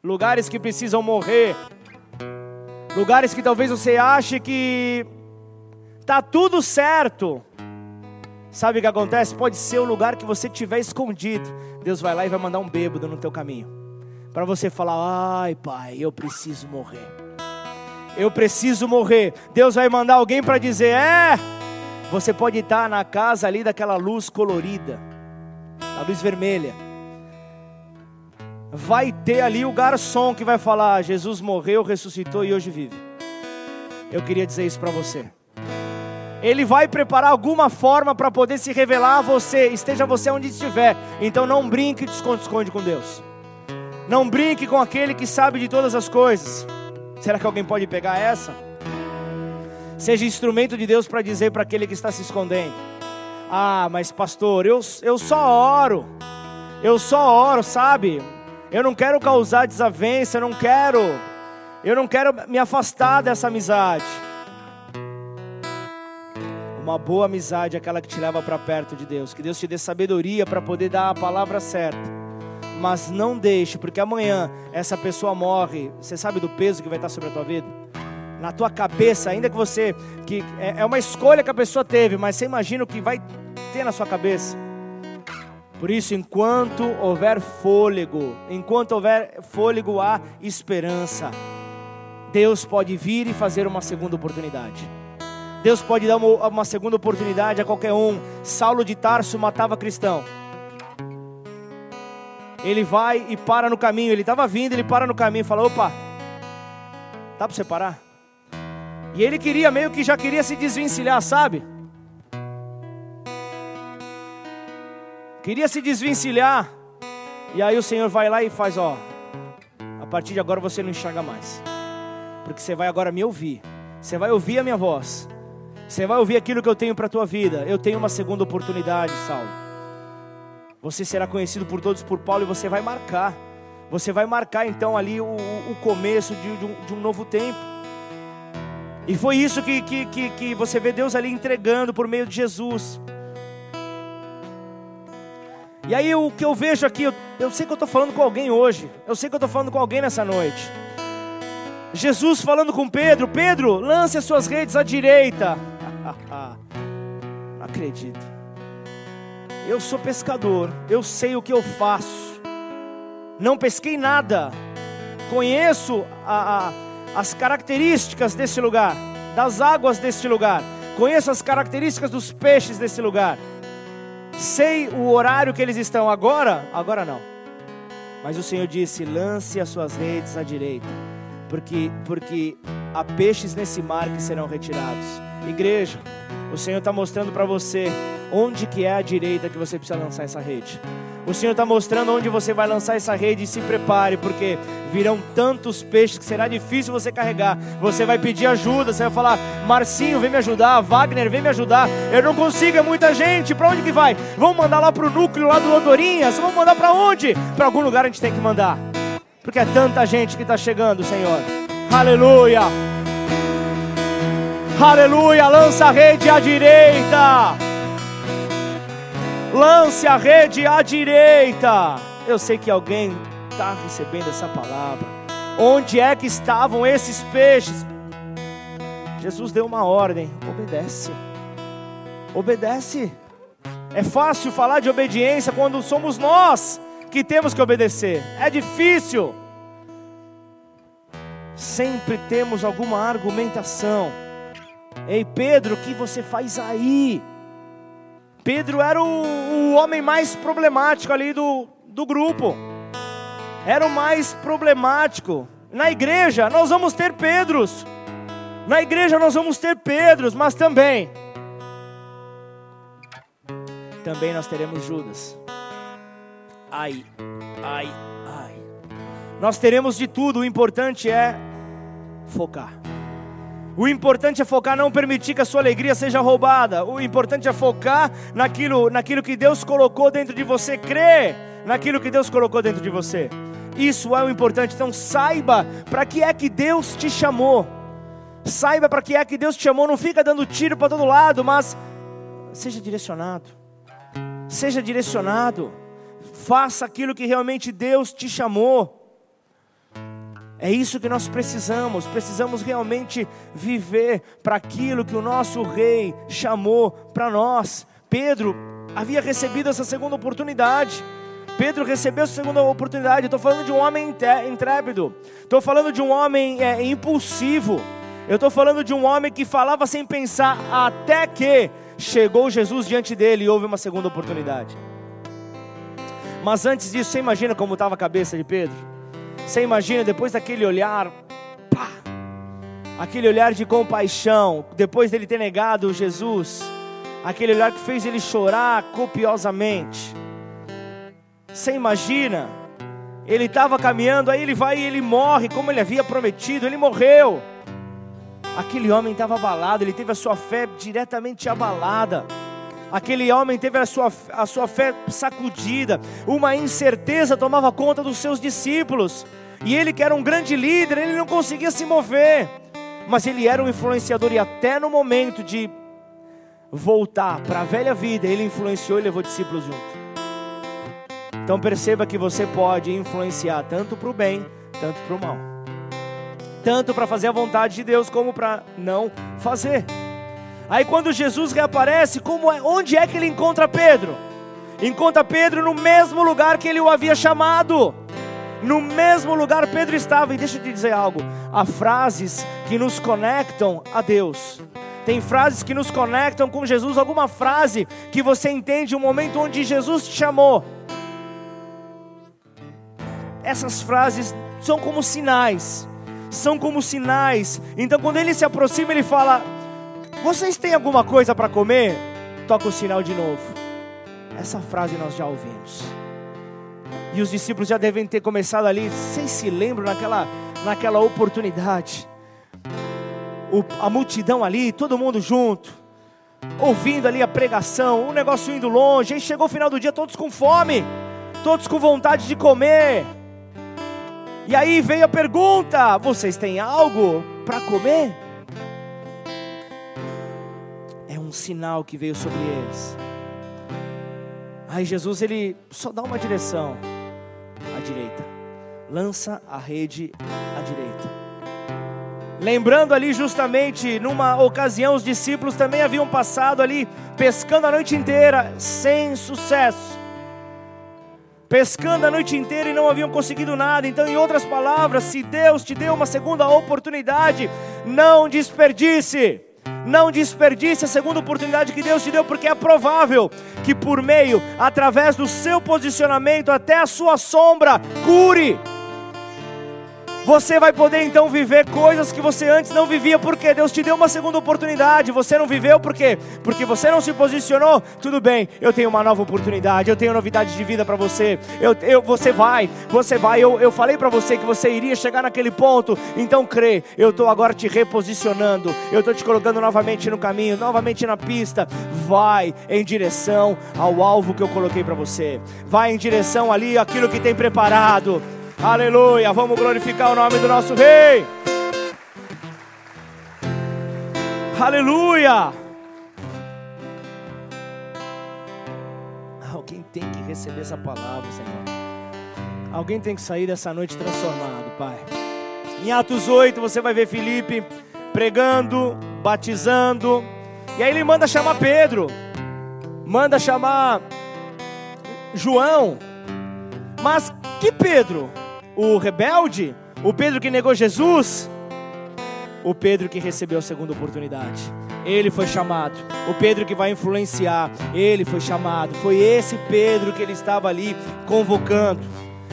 lugares que precisam morrer, lugares que talvez você ache que tá tudo certo. Sabe o que acontece? Pode ser o lugar que você tiver escondido. Deus vai lá e vai mandar um bêbado no teu caminho. Para você falar: "Ai, pai, eu preciso morrer". Eu preciso morrer. Deus vai mandar alguém para dizer: "É, você pode estar na casa ali daquela luz colorida, a luz vermelha. Vai ter ali o garçom que vai falar: Jesus morreu, ressuscitou e hoje vive. Eu queria dizer isso para você. Ele vai preparar alguma forma para poder se revelar a você, esteja você onde estiver. Então não brinque e esconde-esconde com Deus. Não brinque com aquele que sabe de todas as coisas. Será que alguém pode pegar essa? Seja instrumento de Deus para dizer para aquele que está se escondendo: Ah, mas pastor, eu, eu só oro, eu só oro, sabe? Eu não quero causar desavença, eu não quero, eu não quero me afastar dessa amizade. Uma boa amizade é aquela que te leva para perto de Deus. Que Deus te dê sabedoria para poder dar a palavra certa. Mas não deixe, porque amanhã essa pessoa morre. Você sabe do peso que vai estar sobre a tua vida? Na tua cabeça, ainda que você que é, é uma escolha que a pessoa teve, mas você imagina o que vai ter na sua cabeça. Por isso, enquanto houver fôlego, enquanto houver fôlego, há esperança. Deus pode vir e fazer uma segunda oportunidade. Deus pode dar uma, uma segunda oportunidade a qualquer um. Saulo de Tarso matava cristão. Ele vai e para no caminho. Ele estava vindo, ele para no caminho e fala: opa, dá para você parar? E ele queria meio que já queria se desvencilhar, sabe? Queria se desvencilhar. E aí o Senhor vai lá e faz, ó, a partir de agora você não enxerga mais. Porque você vai agora me ouvir. Você vai ouvir a minha voz. Você vai ouvir aquilo que eu tenho para a tua vida. Eu tenho uma segunda oportunidade, Saulo. Você será conhecido por todos por Paulo e você vai marcar. Você vai marcar então ali o, o começo de, de, um, de um novo tempo. E foi isso que, que, que, que você vê Deus ali entregando por meio de Jesus. E aí o que eu vejo aqui, eu, eu sei que eu estou falando com alguém hoje, eu sei que eu estou falando com alguém nessa noite. Jesus falando com Pedro: Pedro, lance as suas redes à direita. Não acredito. Eu sou pescador, eu sei o que eu faço. Não pesquei nada. Conheço a, a as características desse lugar, das águas deste lugar. Conheço as características dos peixes desse lugar. Sei o horário que eles estão agora, agora não. Mas o Senhor disse: lance as suas redes à direita, porque porque há peixes nesse mar que serão retirados. Igreja, o Senhor está mostrando para você onde que é a direita que você precisa lançar essa rede. O Senhor está mostrando onde você vai lançar essa rede e se prepare, porque virão tantos peixes que será difícil você carregar. Você vai pedir ajuda, você vai falar: Marcinho, vem me ajudar, Wagner, vem me ajudar. Eu não consigo, é muita gente. Para onde que vai? Vamos mandar lá para o núcleo lá do Andorinhas? Vamos mandar para onde? Para algum lugar a gente tem que mandar, porque é tanta gente que está chegando, Senhor. Aleluia. Aleluia, lança a rede à direita lance a rede à direita. Eu sei que alguém está recebendo essa palavra. Onde é que estavam esses peixes? Jesus deu uma ordem: obedece. Obedece. É fácil falar de obediência quando somos nós que temos que obedecer. É difícil. Sempre temos alguma argumentação. Ei, Pedro, o que você faz aí? Pedro era o, o homem mais problemático ali do, do grupo. Era o mais problemático. Na igreja nós vamos ter Pedros. Na igreja nós vamos ter Pedros, mas também também nós teremos Judas. Ai, ai, ai. Nós teremos de tudo, o importante é focar. O importante é focar, não permitir que a sua alegria seja roubada. O importante é focar naquilo, naquilo que Deus colocou dentro de você, crer naquilo que Deus colocou dentro de você. Isso é o importante. Então saiba para que é que Deus te chamou. Saiba para que é que Deus te chamou. Não fica dando tiro para todo lado, mas seja direcionado. Seja direcionado. Faça aquilo que realmente Deus te chamou. É isso que nós precisamos. Precisamos realmente viver para aquilo que o nosso rei chamou para nós. Pedro havia recebido essa segunda oportunidade. Pedro recebeu essa segunda oportunidade. Estou falando de um homem intrépido. Estou falando de um homem é, impulsivo. Eu estou falando de um homem que falava sem pensar, até que chegou Jesus diante dele e houve uma segunda oportunidade. Mas antes disso, você imagina como estava a cabeça de Pedro? Você imagina depois daquele olhar, pá, aquele olhar de compaixão, depois dele ter negado Jesus, aquele olhar que fez ele chorar copiosamente. Você imagina? Ele estava caminhando, aí ele vai e ele morre, como ele havia prometido, ele morreu. Aquele homem estava abalado, ele teve a sua fé diretamente abalada. Aquele homem teve a sua, a sua fé sacudida, uma incerteza tomava conta dos seus discípulos, e ele, que era um grande líder, ele não conseguia se mover, mas ele era um influenciador, e até no momento de voltar para a velha vida, ele influenciou e levou discípulos junto. Então perceba que você pode influenciar tanto para o bem, tanto para o mal tanto para fazer a vontade de Deus como para não fazer. Aí quando Jesus reaparece, como é, onde é que ele encontra Pedro? Encontra Pedro no mesmo lugar que ele o havia chamado. No mesmo lugar Pedro estava. E deixa eu te dizer algo: há frases que nos conectam a Deus. Tem frases que nos conectam com Jesus. Alguma frase que você entende o momento onde Jesus te chamou. Essas frases são como sinais são como sinais. Então, quando ele se aproxima, ele fala: Vocês têm alguma coisa para comer? Toca o sinal de novo. Essa frase nós já ouvimos. E os discípulos já devem ter começado ali. Vocês se lembram naquela, naquela oportunidade? O, a multidão ali, todo mundo junto, ouvindo ali a pregação, o negócio indo longe. Aí chegou o final do dia, todos com fome, todos com vontade de comer. E aí veio a pergunta: vocês têm algo para comer? Sinal que veio sobre eles. Aí Jesus ele só dá uma direção à direita. Lança a rede à direita. Lembrando ali justamente numa ocasião os discípulos também haviam passado ali pescando a noite inteira sem sucesso pescando a noite inteira e não haviam conseguido nada. Então, em outras palavras, se Deus te deu uma segunda oportunidade, não desperdice. Não desperdice a segunda oportunidade que Deus te deu, porque é provável que por meio, através do seu posicionamento, até a sua sombra cure você vai poder então viver coisas que você antes não vivia, porque Deus te deu uma segunda oportunidade. Você não viveu por quê? Porque você não se posicionou. Tudo bem, eu tenho uma nova oportunidade, eu tenho novidade de vida para você. Eu, eu, você vai, você vai. Eu, eu falei para você que você iria chegar naquele ponto, então crê. Eu estou agora te reposicionando, eu estou te colocando novamente no caminho, novamente na pista. Vai em direção ao alvo que eu coloquei para você. Vai em direção ali aquilo que tem preparado. Aleluia. Vamos glorificar o nome do nosso Rei. Aleluia. Alguém tem que receber essa palavra, Senhor. Alguém tem que sair dessa noite transformado, Pai. Em Atos 8 você vai ver Felipe pregando, batizando. E aí ele manda chamar Pedro. Manda chamar João. Mas que Pedro? O rebelde, o Pedro que negou Jesus, o Pedro que recebeu a segunda oportunidade. Ele foi chamado. O Pedro que vai influenciar, ele foi chamado. Foi esse Pedro que ele estava ali convocando.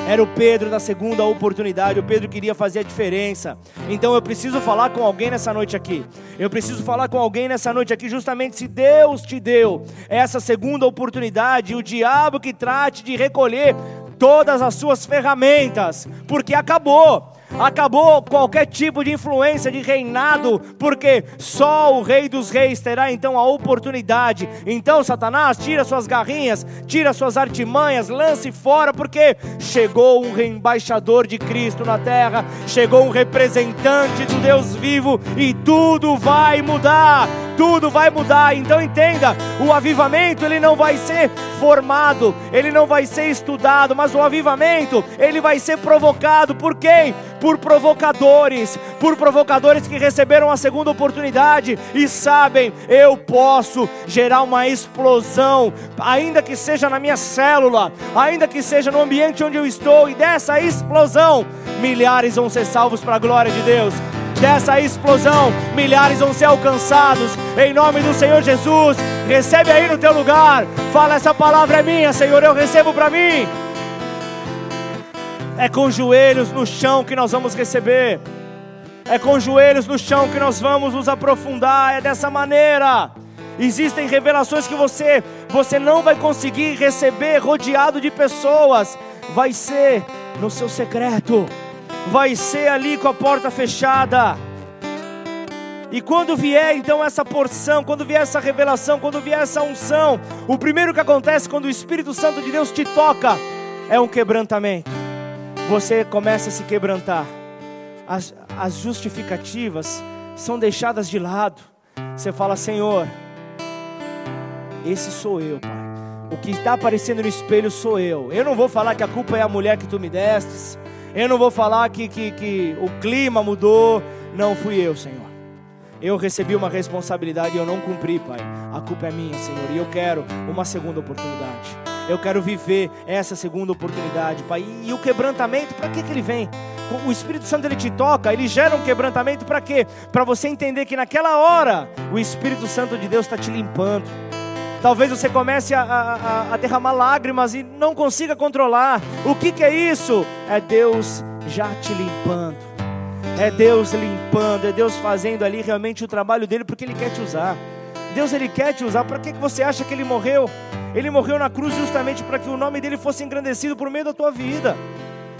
Era o Pedro da segunda oportunidade, o Pedro queria fazer a diferença. Então eu preciso falar com alguém nessa noite aqui. Eu preciso falar com alguém nessa noite aqui, justamente se Deus te deu essa segunda oportunidade, o diabo que trate de recolher todas as suas ferramentas, porque acabou. Acabou qualquer tipo de influência de reinado, porque só o Rei dos Reis terá então a oportunidade. Então, Satanás, tira suas garrinhas, tira suas artimanhas, lance fora, porque chegou um embaixador de Cristo na terra, chegou um representante do Deus vivo e tudo vai mudar. Tudo vai mudar. Então entenda, o avivamento ele não vai ser formado, ele não vai ser estudado, mas o avivamento ele vai ser provocado. Por quem? Por provocadores, por provocadores que receberam a segunda oportunidade e sabem, eu posso gerar uma explosão, ainda que seja na minha célula, ainda que seja no ambiente onde eu estou, e dessa explosão, milhares vão ser salvos para a glória de Deus dessa explosão, milhares vão ser alcançados, em nome do Senhor Jesus. Recebe aí no teu lugar, fala: essa palavra é minha, Senhor, eu recebo para mim. É com joelhos no chão que nós vamos receber. É com joelhos no chão que nós vamos nos aprofundar. É dessa maneira. Existem revelações que você você não vai conseguir receber rodeado de pessoas. Vai ser no seu secreto. Vai ser ali com a porta fechada. E quando vier então essa porção, quando vier essa revelação, quando vier essa unção, o primeiro que acontece quando o Espírito Santo de Deus te toca é um quebrantamento. Você começa a se quebrantar. As, as justificativas são deixadas de lado. Você fala, Senhor, esse sou eu, Pai. O que está aparecendo no espelho sou eu. Eu não vou falar que a culpa é a mulher que tu me destes. Eu não vou falar que, que, que o clima mudou. Não fui eu, Senhor. Eu recebi uma responsabilidade e eu não cumpri, Pai. A culpa é minha, Senhor. E eu quero uma segunda oportunidade. Eu quero viver essa segunda oportunidade, Pai. E, o quebrantamento, para que, que ele vem? O Espírito Santo ele te toca, ele gera um quebrantamento para quê? Para você entender que naquela hora o Espírito Santo de Deus está te limpando. Talvez você comece a, a, a, derramar lágrimas e não consiga controlar. O que, que é isso? É Deus já te limpando. É Deus limpando, é Deus fazendo ali realmente o trabalho dele porque Ele quer te usar. Deus Ele quer te usar. Para que você acha que Ele morreu? Ele morreu na cruz justamente para que o nome dele fosse engrandecido por meio da tua vida.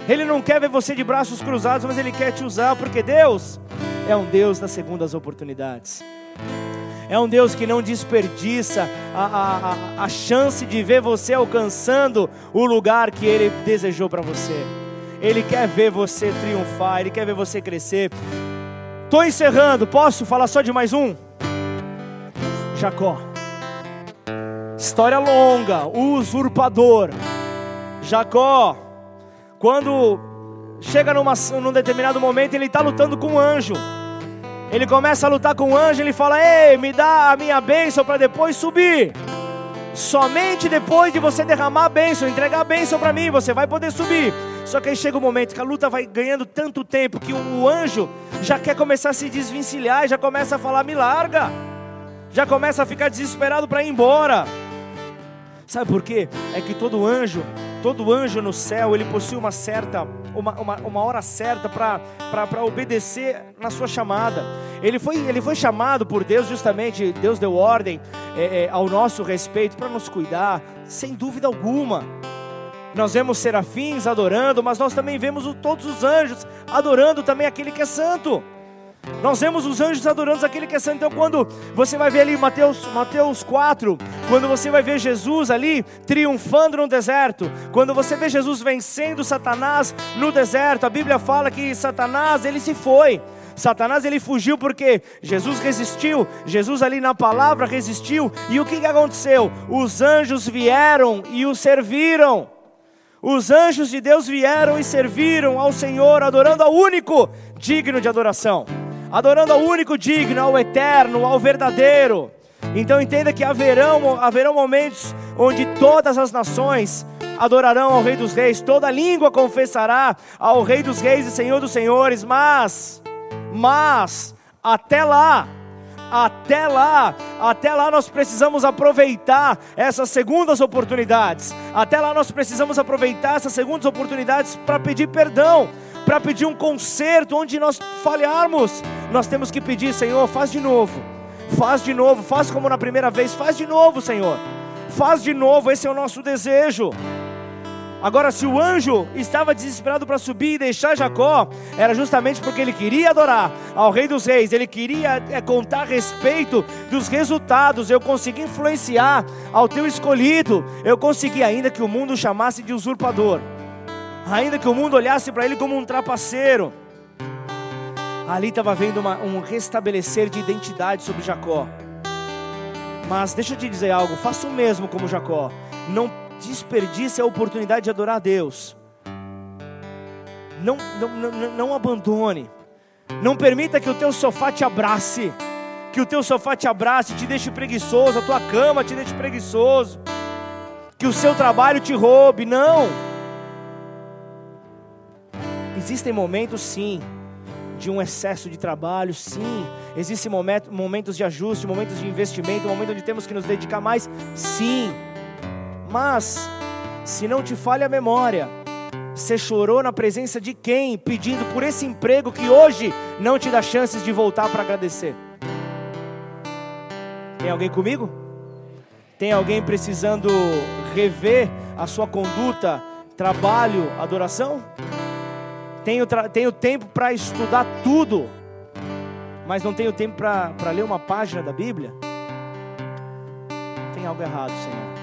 Ele não quer ver você de braços cruzados, mas Ele quer te usar, porque Deus é um Deus das segundas oportunidades. É um Deus que não desperdiça a, a, a, chance de ver você alcançando o lugar que Ele desejou para você. Ele quer ver você triunfar, Ele quer ver você crescer. Estou encerrando, posso falar só de mais um? Jacó. História longa, usurpador. Jacó, quando chega numa, num determinado momento, ele está lutando com um anjo. Ele começa a lutar com o anjo, ele fala: Ei, me dá a minha bênção para depois subir. Somente depois de você derramar a bênção, entregar a bênção para mim, você vai poder subir. Só que aí chega o um momento que a luta vai ganhando tanto tempo que o anjo já quer começar a se desvencilhar, já começa a falar: me larga. Já começa a ficar desesperado para ir embora. Sabe por quê? É que todo anjo, todo anjo no céu, ele possui uma certa, uma, uma, uma hora certa para obedecer na sua chamada. Ele foi, ele foi chamado por Deus justamente, Deus deu ordem é, é, ao nosso respeito para nos cuidar, sem dúvida alguma. Nós vemos serafins adorando, mas nós também vemos todos os anjos adorando também aquele que é santo. Nós vemos os anjos adorando aquele que é santo. Então, quando você vai ver ali Mateus, Mateus 4, quando você vai ver Jesus ali triunfando no deserto, quando você vê Jesus vencendo Satanás no deserto, a Bíblia fala que Satanás ele se foi. Satanás ele fugiu porque Jesus resistiu, Jesus ali na palavra resistiu, e o que, que aconteceu? Os anjos vieram e o serviram. Os anjos de Deus vieram e serviram ao Senhor, adorando ao único digno de adoração adorando ao único digno, ao eterno, ao verdadeiro. Então entenda que haverão, haverão momentos onde todas as nações adorarão ao Rei dos Reis, toda língua confessará ao Rei dos Reis e Senhor dos Senhores, mas, mas, até lá, até lá, até lá nós precisamos aproveitar essas segundas oportunidades. Até lá nós precisamos aproveitar essas segundas oportunidades para pedir perdão, para pedir um conserto onde nós falharmos. Nós temos que pedir, Senhor, faz de novo. Faz de novo, faz como na primeira vez, faz de novo, Senhor. Faz de novo, esse é o nosso desejo. Agora, se o anjo estava desesperado para subir e deixar Jacó, era justamente porque ele queria adorar ao Rei dos Reis, ele queria é, contar a respeito dos resultados. Eu consegui influenciar ao teu escolhido, eu consegui, ainda que o mundo chamasse de usurpador, ainda que o mundo olhasse para ele como um trapaceiro. Ali estava vendo uma, um restabelecer de identidade sobre Jacó. Mas deixa eu te dizer algo, faça o mesmo como Jacó. Não desperdice a oportunidade de adorar a Deus. Não, não, não, não abandone. Não permita que o teu sofá te abrace. Que o teu sofá te abrace, te deixe preguiçoso, a tua cama te deixe preguiçoso. Que o seu trabalho te roube. Não. Existem momentos sim de um excesso de trabalho, sim. Existem momentos de ajuste, momentos de investimento, momentos onde temos que nos dedicar mais, sim. Mas, se não te falha a memória, você chorou na presença de quem pedindo por esse emprego que hoje não te dá chances de voltar para agradecer? Tem alguém comigo? Tem alguém precisando rever a sua conduta, trabalho, adoração? Tenho, tenho tempo para estudar tudo, mas não tenho tempo para ler uma página da Bíblia? Tem algo errado, Senhor.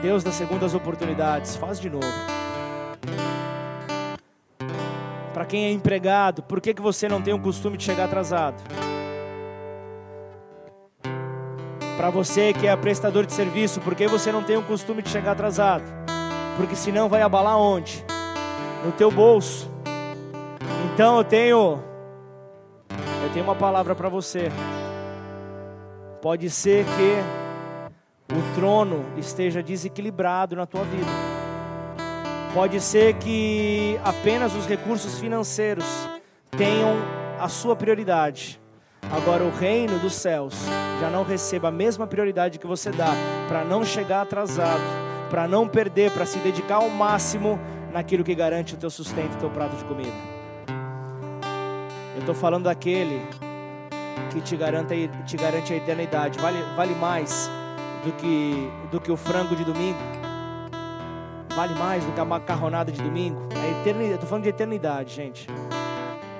Deus das segundas oportunidades, faz de novo. Para quem é empregado, por que, que você não tem o costume de chegar atrasado? Para você que é prestador de serviço, por que você não tem o costume de chegar atrasado? Porque senão vai abalar onde? No teu bolso. Então eu tenho eu tenho uma palavra para você. Pode ser que o trono esteja desequilibrado na tua vida. Pode ser que apenas os recursos financeiros tenham a sua prioridade. Agora o reino dos céus já não receba a mesma prioridade que você dá para não chegar atrasado, para não perder, para se dedicar ao máximo naquilo que garante o teu sustento, o teu prato de comida. Eu estou falando daquele que te garante, te garante a eternidade. Vale, vale mais do que, do que o frango de domingo. Vale mais do que a macarronada de domingo. É eternidade. Estou falando de eternidade, gente.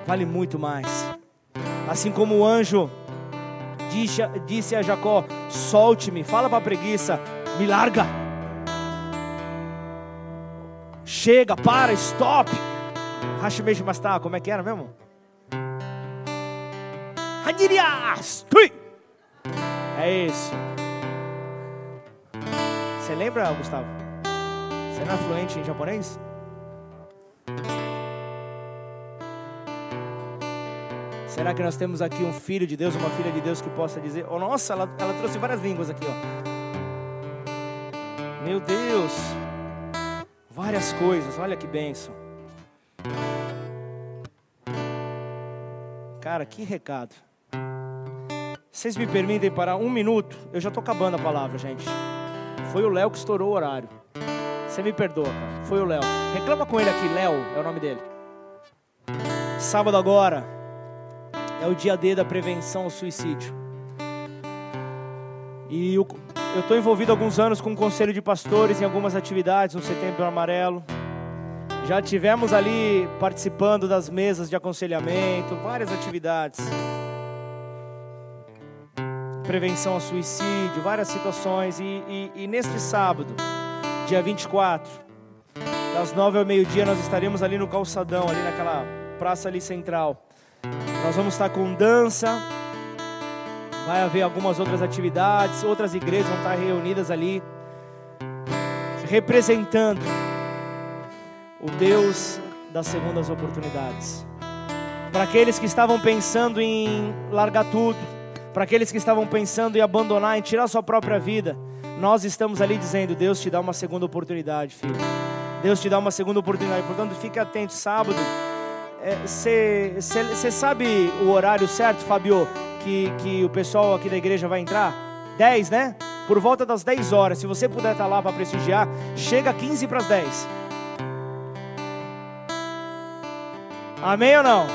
Vale muito mais. Assim como o anjo disse a Jacó: Solte-me, fala para a preguiça, me larga. Chega, para, stop. Hashimesh Mastar, como é que era mesmo? Hanirias! É isso. Você lembra, Gustavo? Você não é fluente em japonês? Será que nós temos aqui um filho de Deus, uma filha de Deus que possa dizer: Oh, nossa, ela, ela trouxe várias línguas aqui, ó. Meu Deus, várias coisas, olha que benção. Cara, que recado. Vocês me permitem parar um minuto? Eu já estou acabando a palavra, gente. Foi o Léo que estourou o horário. Você me perdoa, cara. Foi o Léo. Reclama com ele aqui, Léo é o nome dele. Sábado agora é o dia D da prevenção ao suicídio. E eu estou envolvido há alguns anos com o conselho de pastores em algumas atividades no Setembro Amarelo. Já tivemos ali participando das mesas de aconselhamento, várias atividades prevenção ao suicídio, várias situações. E, e, e neste sábado, dia 24, das nove ao meio-dia, nós estaremos ali no calçadão, ali naquela praça ali central. Nós vamos estar com dança, vai haver algumas outras atividades, outras igrejas vão estar reunidas ali, representando o Deus das segundas oportunidades. Para aqueles que estavam pensando em largar tudo, para aqueles que estavam pensando em abandonar, em tirar sua própria vida, nós estamos ali dizendo: Deus te dá uma segunda oportunidade, filho. Deus te dá uma segunda oportunidade. Portanto, fique atento. Sábado, você é, sabe o horário certo, Fabio, que, que o pessoal aqui da igreja vai entrar? 10, né? Por volta das 10 horas. Se você puder estar lá para prestigiar, chega 15 para as 10. Amém ou não?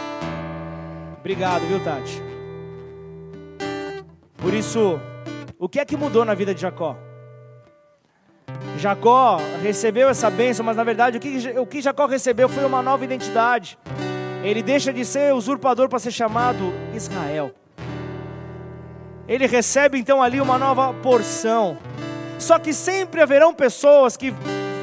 Obrigado, viu, Tati? Por isso, o que é que mudou na vida de Jacó? Jacó recebeu essa bênção, mas na verdade o que, o que Jacó recebeu foi uma nova identidade. Ele deixa de ser usurpador para ser chamado Israel. Ele recebe então ali uma nova porção. Só que sempre haverão pessoas que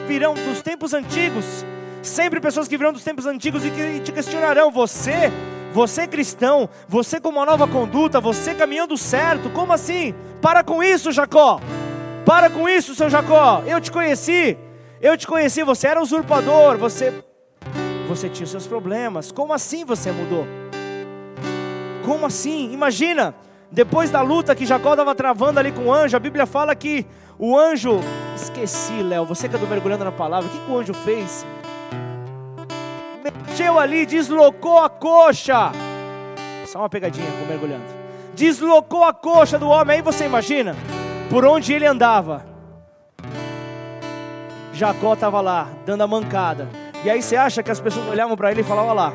virão dos tempos antigos, sempre pessoas que virão dos tempos antigos e que te questionarão: você, você cristão, você com uma nova conduta, você caminhando certo, como assim? Para com isso, Jacó. Para com isso, seu Jacó. Eu te conheci. Eu te conheci, você era usurpador, você você tinha seus problemas. Como assim você mudou? Como assim? Imagina, depois da luta que Jacó estava travando ali com o anjo, a Bíblia fala que o anjo, esqueci, Léo, você que é do mergulhando na palavra, o que, que o anjo fez? Mexeu ali, deslocou a coxa. Só uma pegadinha com mergulhando. Deslocou a coxa do homem, aí você imagina por onde ele andava. Jacó estava lá, dando a mancada. E aí você acha que as pessoas olhavam para ele e falavam: Olha lá,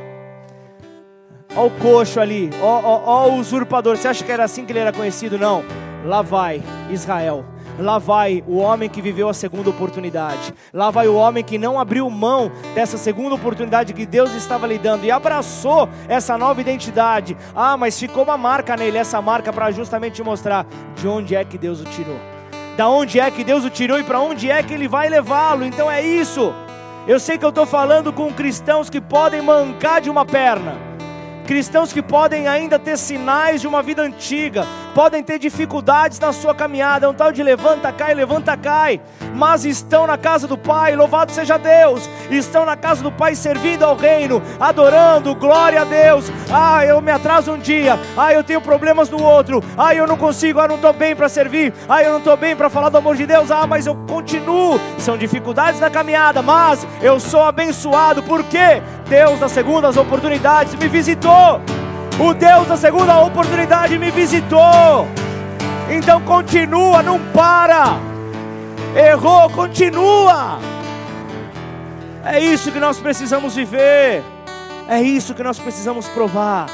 olha o coxo ali, olha o usurpador. Você acha que era assim que ele era conhecido? Não. Lá vai Israel. Lá vai o homem que viveu a segunda oportunidade. Lá vai o homem que não abriu mão dessa segunda oportunidade que Deus estava lhe dando e abraçou essa nova identidade. Ah, mas ficou uma marca nele, essa marca para justamente mostrar de onde é que Deus o tirou. Da onde é que Deus o tirou e para onde é que ele vai levá-lo. Então é isso. Eu sei que eu estou falando com cristãos que podem mancar de uma perna, cristãos que podem ainda ter sinais de uma vida antiga, podem ter dificuldades na sua caminhada, é um tal de levanta, cai, levanta, cai, mas estão na casa do Pai, louvado seja Deus, estão na casa do Pai servindo ao reino, adorando, glória a Deus. Ah, eu me atraso um dia, ah, eu tenho problemas no outro, ah, eu não consigo, ah, não estou bem para servir, ah, eu não estou bem para falar do amor de Deus, ah, mas eu continuo. São dificuldades na caminhada, mas eu sou abençoado, porque Deus das segundas oportunidades me visitou. O Deus da segunda oportunidade me visitou. Então continua, não para. Errou, continua. É isso que nós precisamos viver. É isso que nós precisamos provar.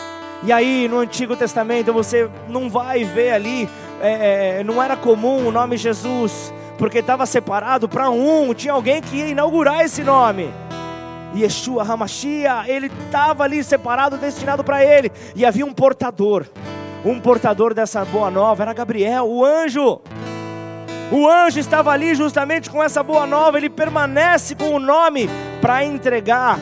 E aí, no Antigo Testamento, você não vai ver ali, é, é não era comum o nome Jesus, porque estava separado para um, tinha alguém que ia inaugurar esse nome. Yeshua Hamashia, ele estava ali separado, destinado para ele, e havia um portador, um portador dessa boa nova, era Gabriel, o anjo. O anjo estava ali justamente com essa boa nova, ele permanece com o nome para entregar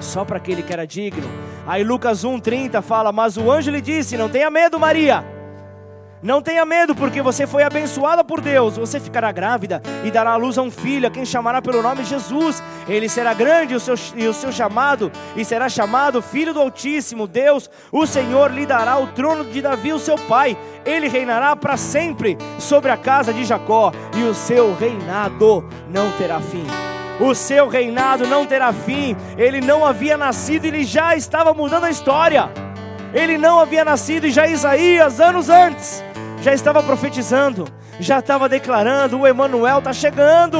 só para aquele que era digno. Aí Lucas 1:30 fala: "Mas o anjo lhe disse: Não tenha medo, Maria, não tenha medo, porque você foi abençoada por Deus. Você ficará grávida e dará à luz a um filho, a quem chamará pelo nome Jesus. Ele será grande o seu, e o seu chamado, e será chamado Filho do Altíssimo. Deus, o Senhor, lhe dará o trono de Davi, o seu pai. Ele reinará para sempre sobre a casa de Jacó, e o seu reinado não terá fim. O seu reinado não terá fim. Ele não havia nascido, ele já estava mudando a história. Ele não havia nascido e já Isaías, anos antes, já estava profetizando, já estava declarando: o Emanuel está chegando,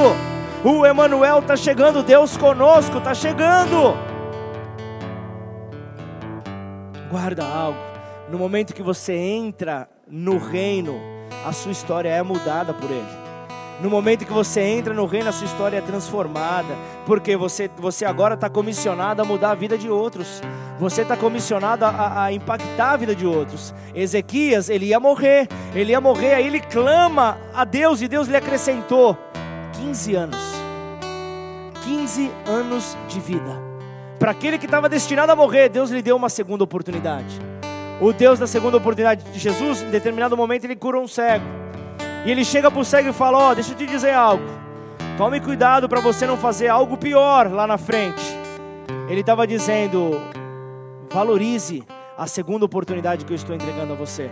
o Emanuel está chegando, Deus conosco está chegando. Guarda algo, no momento que você entra no reino, a sua história é mudada por Ele. No momento que você entra no reino, a sua história é transformada, porque você, você agora está comissionado a mudar a vida de outros, você está comissionado a, a, impactar a vida de outros. Ezequias, ele ia morrer, ele ia morrer, aí ele clama a Deus e Deus lhe acrescentou 15 anos 15 anos de vida. Para aquele que estava destinado a morrer, Deus lhe deu uma segunda oportunidade. O Deus da segunda oportunidade de Jesus, em determinado momento, ele curou um cego. E ele chega para o cego e fala: Ó, oh, deixa eu te dizer algo. Tome cuidado para você não fazer algo pior lá na frente. Ele estava dizendo: valorize a segunda oportunidade que eu estou entregando a você.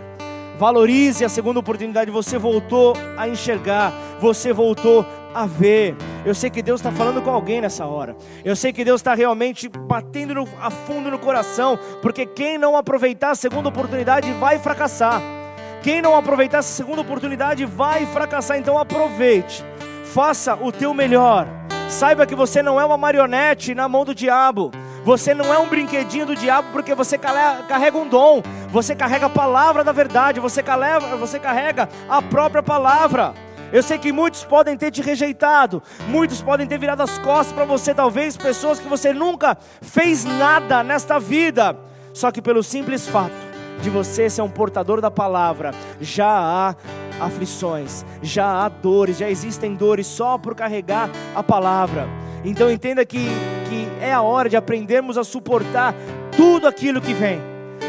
Valorize a segunda oportunidade. Você voltou a enxergar, você voltou a ver. Eu sei que Deus está falando com alguém nessa hora. Eu sei que Deus está realmente batendo a fundo no coração, porque quem não aproveitar a segunda oportunidade vai fracassar. Quem não aproveitar essa segunda oportunidade vai fracassar, então aproveite. Faça o teu melhor. Saiba que você não é uma marionete na mão do diabo. Você não é um brinquedinho do diabo porque você carrega um dom. Você carrega a palavra da verdade. Você carrega, você carrega a própria palavra. Eu sei que muitos podem ter te rejeitado, muitos podem ter virado as costas para você, talvez pessoas que você nunca fez nada nesta vida, só que pelo simples fato de você ser um portador da palavra, já há aflições, já há dores, já existem dores só por carregar a palavra. Então entenda que, que é a hora de aprendermos a suportar tudo aquilo que vem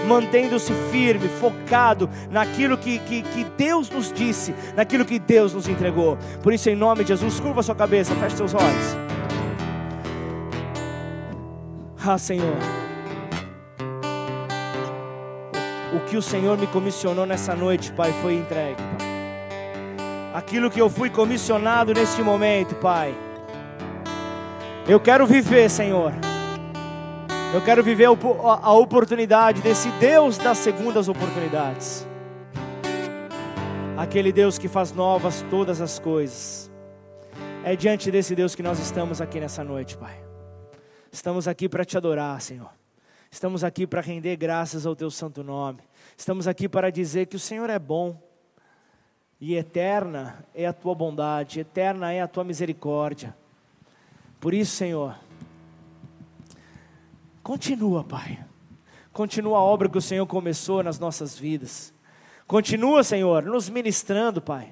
mantendo-se firme, focado naquilo que, que, que, Deus nos disse, naquilo que Deus nos entregou. Por isso, em nome de Jesus, curva sua cabeça, feche seus olhos. Ah, Senhor, o que o Senhor me comissionou nessa noite, Pai, foi entregue, Pai. Aquilo que eu fui comissionado neste momento, Pai. Eu quero viver, Senhor eu quero viver a oportunidade desse Deus das segundas oportunidades. Aquele Deus que faz novas todas as coisas. É diante desse Deus que nós estamos aqui nessa noite, Pai. Estamos aqui para te adorar, Senhor. Estamos aqui para render graças ao teu santo nome. Estamos aqui para dizer que o Senhor é bom. E eterna é a tua bondade, eterna é a tua misericórdia. Por isso, Senhor, Continua, Pai. Continua a obra que o Senhor começou nas nossas vidas. Continua, Senhor, nos ministrando, Pai.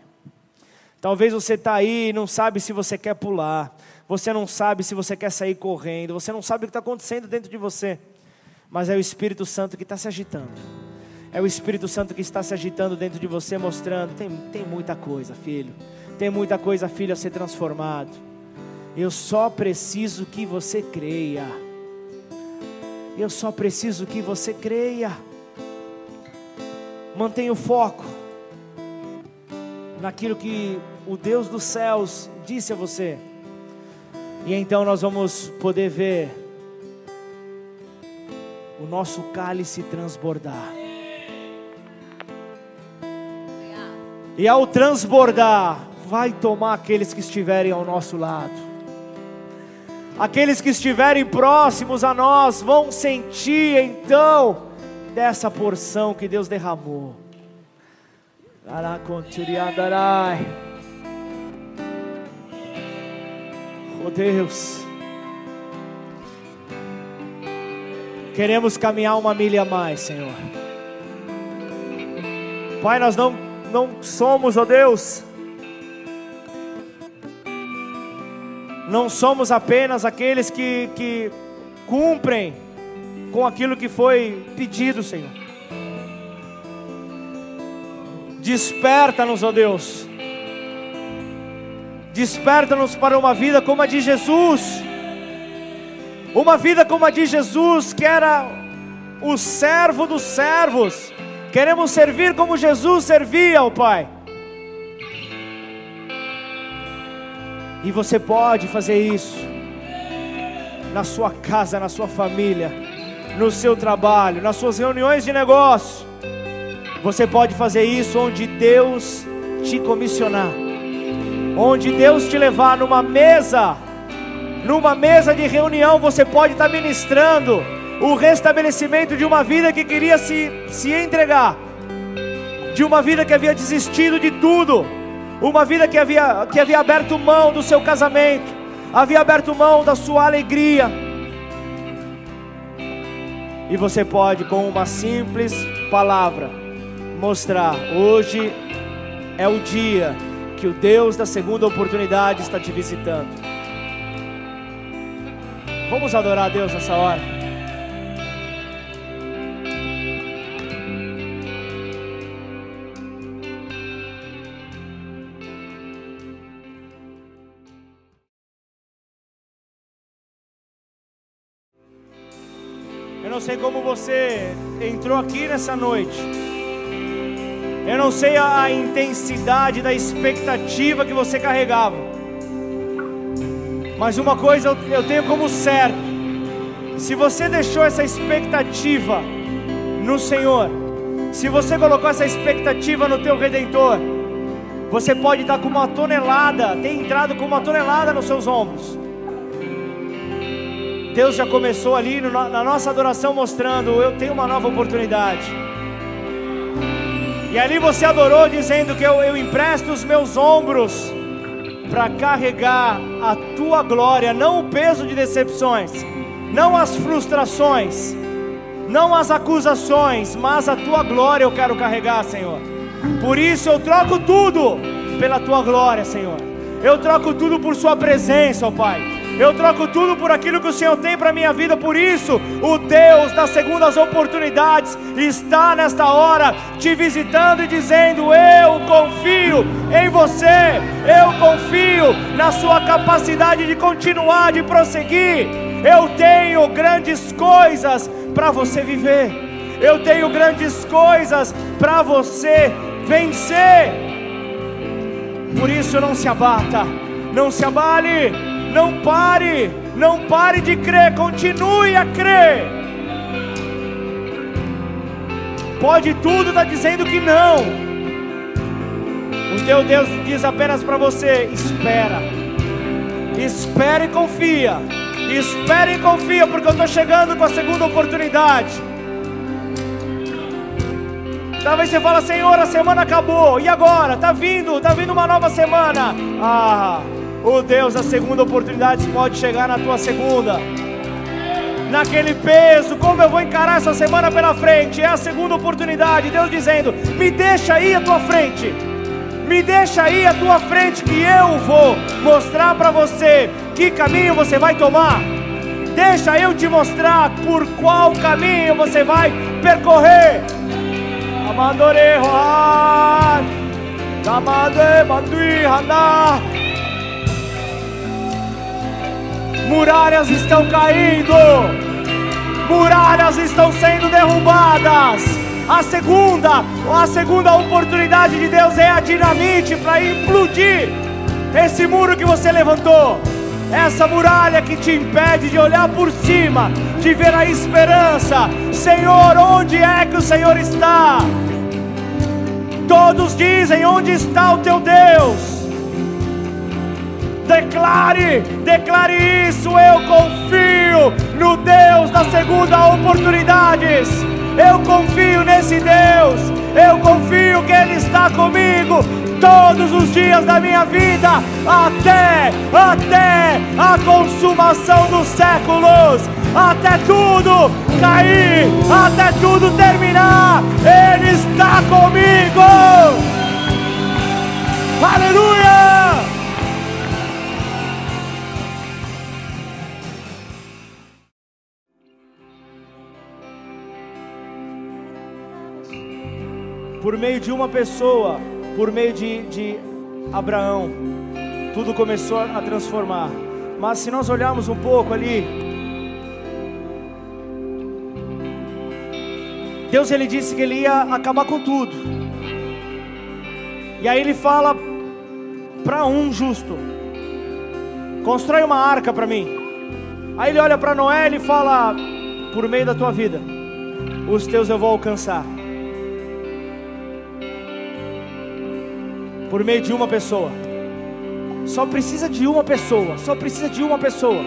Talvez você está aí e não sabe se você quer pular, você não sabe se você quer sair correndo, você não sabe o que está acontecendo dentro de você, mas é o Espírito Santo que está se agitando, é o Espírito Santo que está se agitando dentro de você, mostrando: tem, tem muita coisa, filho, tem muita coisa, filho, a ser transformado. Eu só preciso que você creia. Eu só preciso que você creia. Mantenha o foco naquilo que o Deus dos céus disse a você. E então nós vamos poder ver o nosso cálice transbordar. E ao transbordar, vai tomar aqueles que estiverem ao nosso lado. Aqueles que estiverem próximos a nós vão sentir então dessa porção que Deus derramou. Oh Deus, queremos caminhar uma milha a mais, Senhor. Pai, nós não, não somos, ó oh Deus, não somos apenas aqueles que, que cumprem com aquilo que foi pedido, Senhor. Desperta-nos, ó Deus. Desperta-nos para uma vida como a de Jesus. Uma vida como a de Jesus, que era o servo dos servos. Queremos servir como Jesus servia ao Pai. E você pode fazer isso na sua casa, na sua família, no seu trabalho, nas suas reuniões de negócio. Você pode fazer isso onde Deus te comissionar, onde Deus te levar numa mesa, numa mesa de reunião, você pode estar ministrando o restabelecimento de uma vida que queria se, se entregar, de uma vida que havia desistido de tudo uma vida que havia, que havia aberto mão do seu casamento, havia aberto mão da sua alegria. E você pode, com uma simples palavra, mostrar: hoje é o dia que o Deus da segunda oportunidade está te visitando. Vamos adorar a Deus nessa hora. não sei como você entrou aqui nessa noite. Eu não sei a intensidade da expectativa que você carregava. Mas uma coisa eu, tenho como certo: se você deixou essa expectativa no Senhor, se você colocou essa expectativa no teu Redentor, você pode estar com uma tonelada, ter entrado com uma tonelada nos seus ombros. Deus já começou ali na nossa adoração mostrando: eu tenho uma nova oportunidade. E ali você adorou dizendo que eu, eu empresto os meus ombros para carregar a tua glória, não o peso de decepções, não as frustrações, não as acusações, mas a tua glória eu quero carregar, Senhor. Por isso eu troco tudo pela tua glória, Senhor. Eu troco tudo por Sua presença, ó Pai. Eu troco tudo por aquilo que o Senhor tem para minha vida. Por isso, o Deus das segundas oportunidades está nesta hora te visitando e dizendo: Eu confio em você. Eu confio na sua capacidade de continuar, de prosseguir. Eu tenho grandes coisas para você viver. Eu tenho grandes coisas para você vencer. Por isso não se abata, não se abale, não pare, não pare de crer, continue a crer. Pode tudo estar tá dizendo que não. O teu Deus diz apenas para você: espera, espera e confia, espera e confia, porque eu estou chegando com a segunda oportunidade. Talvez você fala, Senhor, a semana acabou. E agora? Tá vindo, tá vindo uma nova semana. Ah, o Deus a segunda oportunidade pode chegar na tua segunda. Naquele peso, como eu vou encarar essa semana pela frente? É a segunda oportunidade. Deus dizendo: Me deixa aí à tua frente. Me deixa aí à tua frente que eu vou mostrar para você que caminho você vai tomar. Deixa eu te mostrar por qual caminho você vai percorrer. Amandore Rohan, Tamade Mandui Haná. Muralhas estão caindo, muralhas estão sendo derrubadas. A segunda, a segunda oportunidade de Deus é a dinamite para implodir esse muro que você levantou essa muralha que te impede de olhar por cima, de ver a esperança. Senhor, onde é que o Senhor está? Todos dizem: Onde está o teu Deus? Declare, declare isso. Eu confio no Deus das segunda oportunidades. Eu confio nesse Deus. Eu confio que Ele está comigo todos os dias da minha vida, até, até a consumação dos séculos, até tudo cair, até tudo terminar, Ele está comigo. Aleluia! Por meio de uma pessoa, por meio de, de Abraão, tudo começou a transformar. Mas se nós olharmos um pouco ali, Deus ele disse que ele ia acabar com tudo. E aí ele fala para um justo: constrói uma arca para mim. Aí ele olha para Noé e fala: por meio da tua vida, os teus eu vou alcançar. Por meio de uma pessoa. Só precisa de uma pessoa, só precisa de uma pessoa.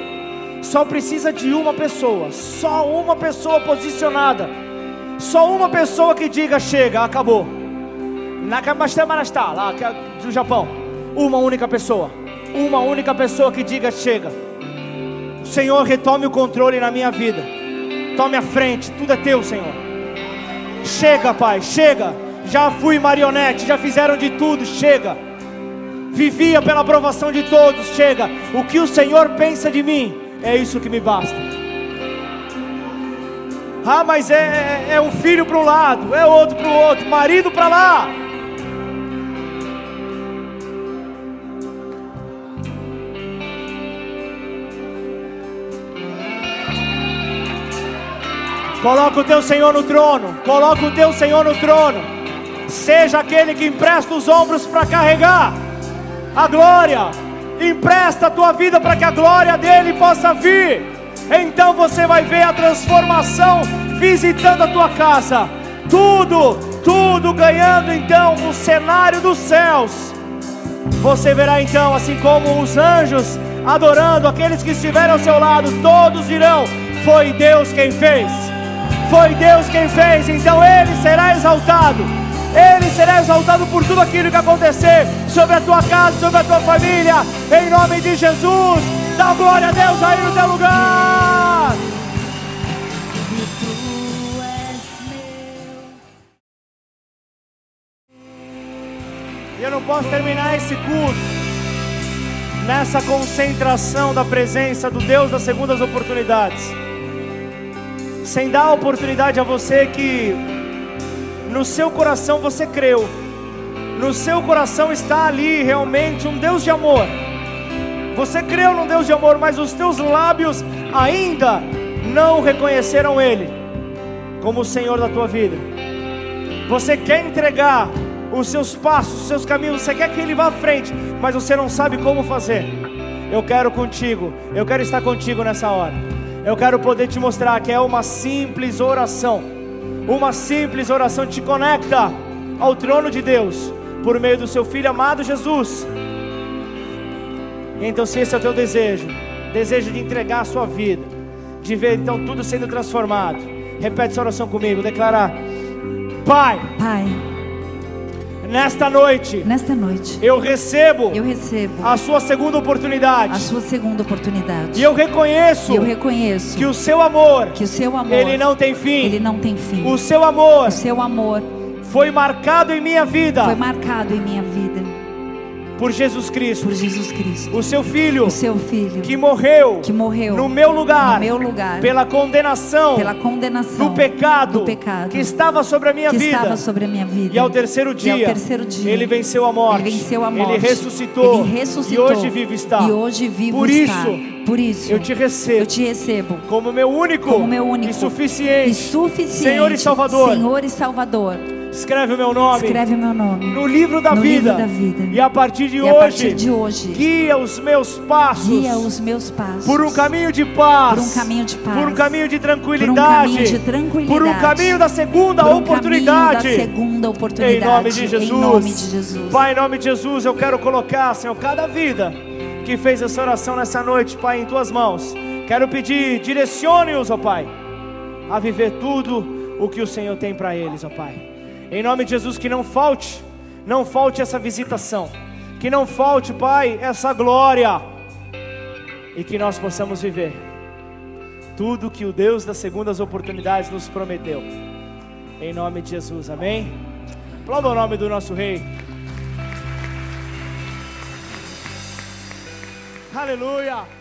Só precisa de uma pessoa, só uma pessoa posicionada. Só uma pessoa que diga chega, acabou. Nakamashtemarashita, lá é do Japão. Uma única pessoa. Uma única pessoa que diga chega. Senhor, retome o controle na minha vida. Tome a frente, tudo é teu, Senhor. Chega, Pai, chega já fui marionete, já fizeram de tudo, chega. Vivia pela aprovação de todos, chega. O que o Senhor pensa de mim, é isso que me basta. Ah, mas é, é, é um filho para um lado, é outro para o outro, marido para lá. Coloca o teu Senhor no trono, coloca o teu Senhor no trono. Seja aquele que empresta os ombros para carregar a glória. Empresta a tua vida para que a glória dele possa vir. Então você vai ver a transformação visitando a tua casa. Tudo, tudo ganhando então o cenário dos céus. Você verá então, assim como os anjos adorando aqueles que estiverem ao seu lado, todos dirão: Foi Deus quem fez. Foi Deus quem fez, então ele será exaltado Ele será exaltado por tudo aquilo que acontecer sobre a tua casa, sobre a tua família. Em nome de Jesus, dá glória a Deus aí no teu lugar. E eu não posso terminar esse culto nessa concentração da presença do Deus das segundas oportunidades, sem dar oportunidade a você que no seu coração você creu, no seu coração está ali realmente um Deus de amor. Você creu num Deus de amor, mas os teus lábios ainda não reconheceram Ele como o Senhor da tua vida. Você quer entregar os seus passos, os seus caminhos, você quer que Ele vá à frente, mas você não sabe como fazer. Eu quero contigo, eu quero estar contigo nessa hora. Eu quero poder te mostrar que é uma simples oração. Uma simples oração te conecta ao trono de Deus por meio do seu filho amado Jesus. Então, se esse é o teu desejo, desejo de entregar a sua vida, de ver então tudo sendo transformado, repete essa oração comigo, declarar: Pai, Pai, nesta noite, nesta noite eu recebo eu recebo a sua segunda oportunidade a sua segunda oportunidade. e eu reconheço eu reconheço que o seu amor, que o seu amor ele não tem fim. ele não tem fim. O seu amor O seu amor foi marcado em minha vida foi marcado em minha vida por Jesus Cristo, por Jesus Cristo, o seu filho o seu filho que morreu que morreu no meu lugar, no meu lugar pela condenação pela condenação do pecado, do pecado que estava sobre a minha que vida. estava sobre a minha vida. E ao terceiro dia, E ao terceiro dia, ele venceu a morte. Ele venceu a morte. Ele ressuscitou. Ele ressuscitou. E hoje vivo está. E hoje vivo Por está. isso, Por isso, eu te recebo eu te recebo como meu único, como meu único e suficiente, e suficiente Senhor e Salvador. Senhor e Salvador. Escreve o meu nome Escreve meu nome no livro da no vida. livro da vida. E a partir de E hoje, a partir de hoje, guia os meus passos guia os meus passos por um caminho de paz, por um caminho de paz, por um caminho de por um tranquilidade, caminho de tranquilidade, por um caminho da segunda por um oportunidade. da segunda oportunidade. Em nome de Jesus. Em nome de Jesus. Pai, em nome de Jesus, eu quero colocar, Senhor, cada vida que fez essa oração nessa noite, Pai, em tuas mãos. Quero pedir, direcione-os, ó Pai, a viver tudo o que o Senhor tem para eles, ó Pai. Em nome de Jesus, que não falte, não falte essa visitação, que não falte, Pai, essa glória, e que nós possamos viver tudo que o Deus das segundas oportunidades nos prometeu. Em nome de Jesus, amém? Aplauda o nome do nosso Rei. Aleluia.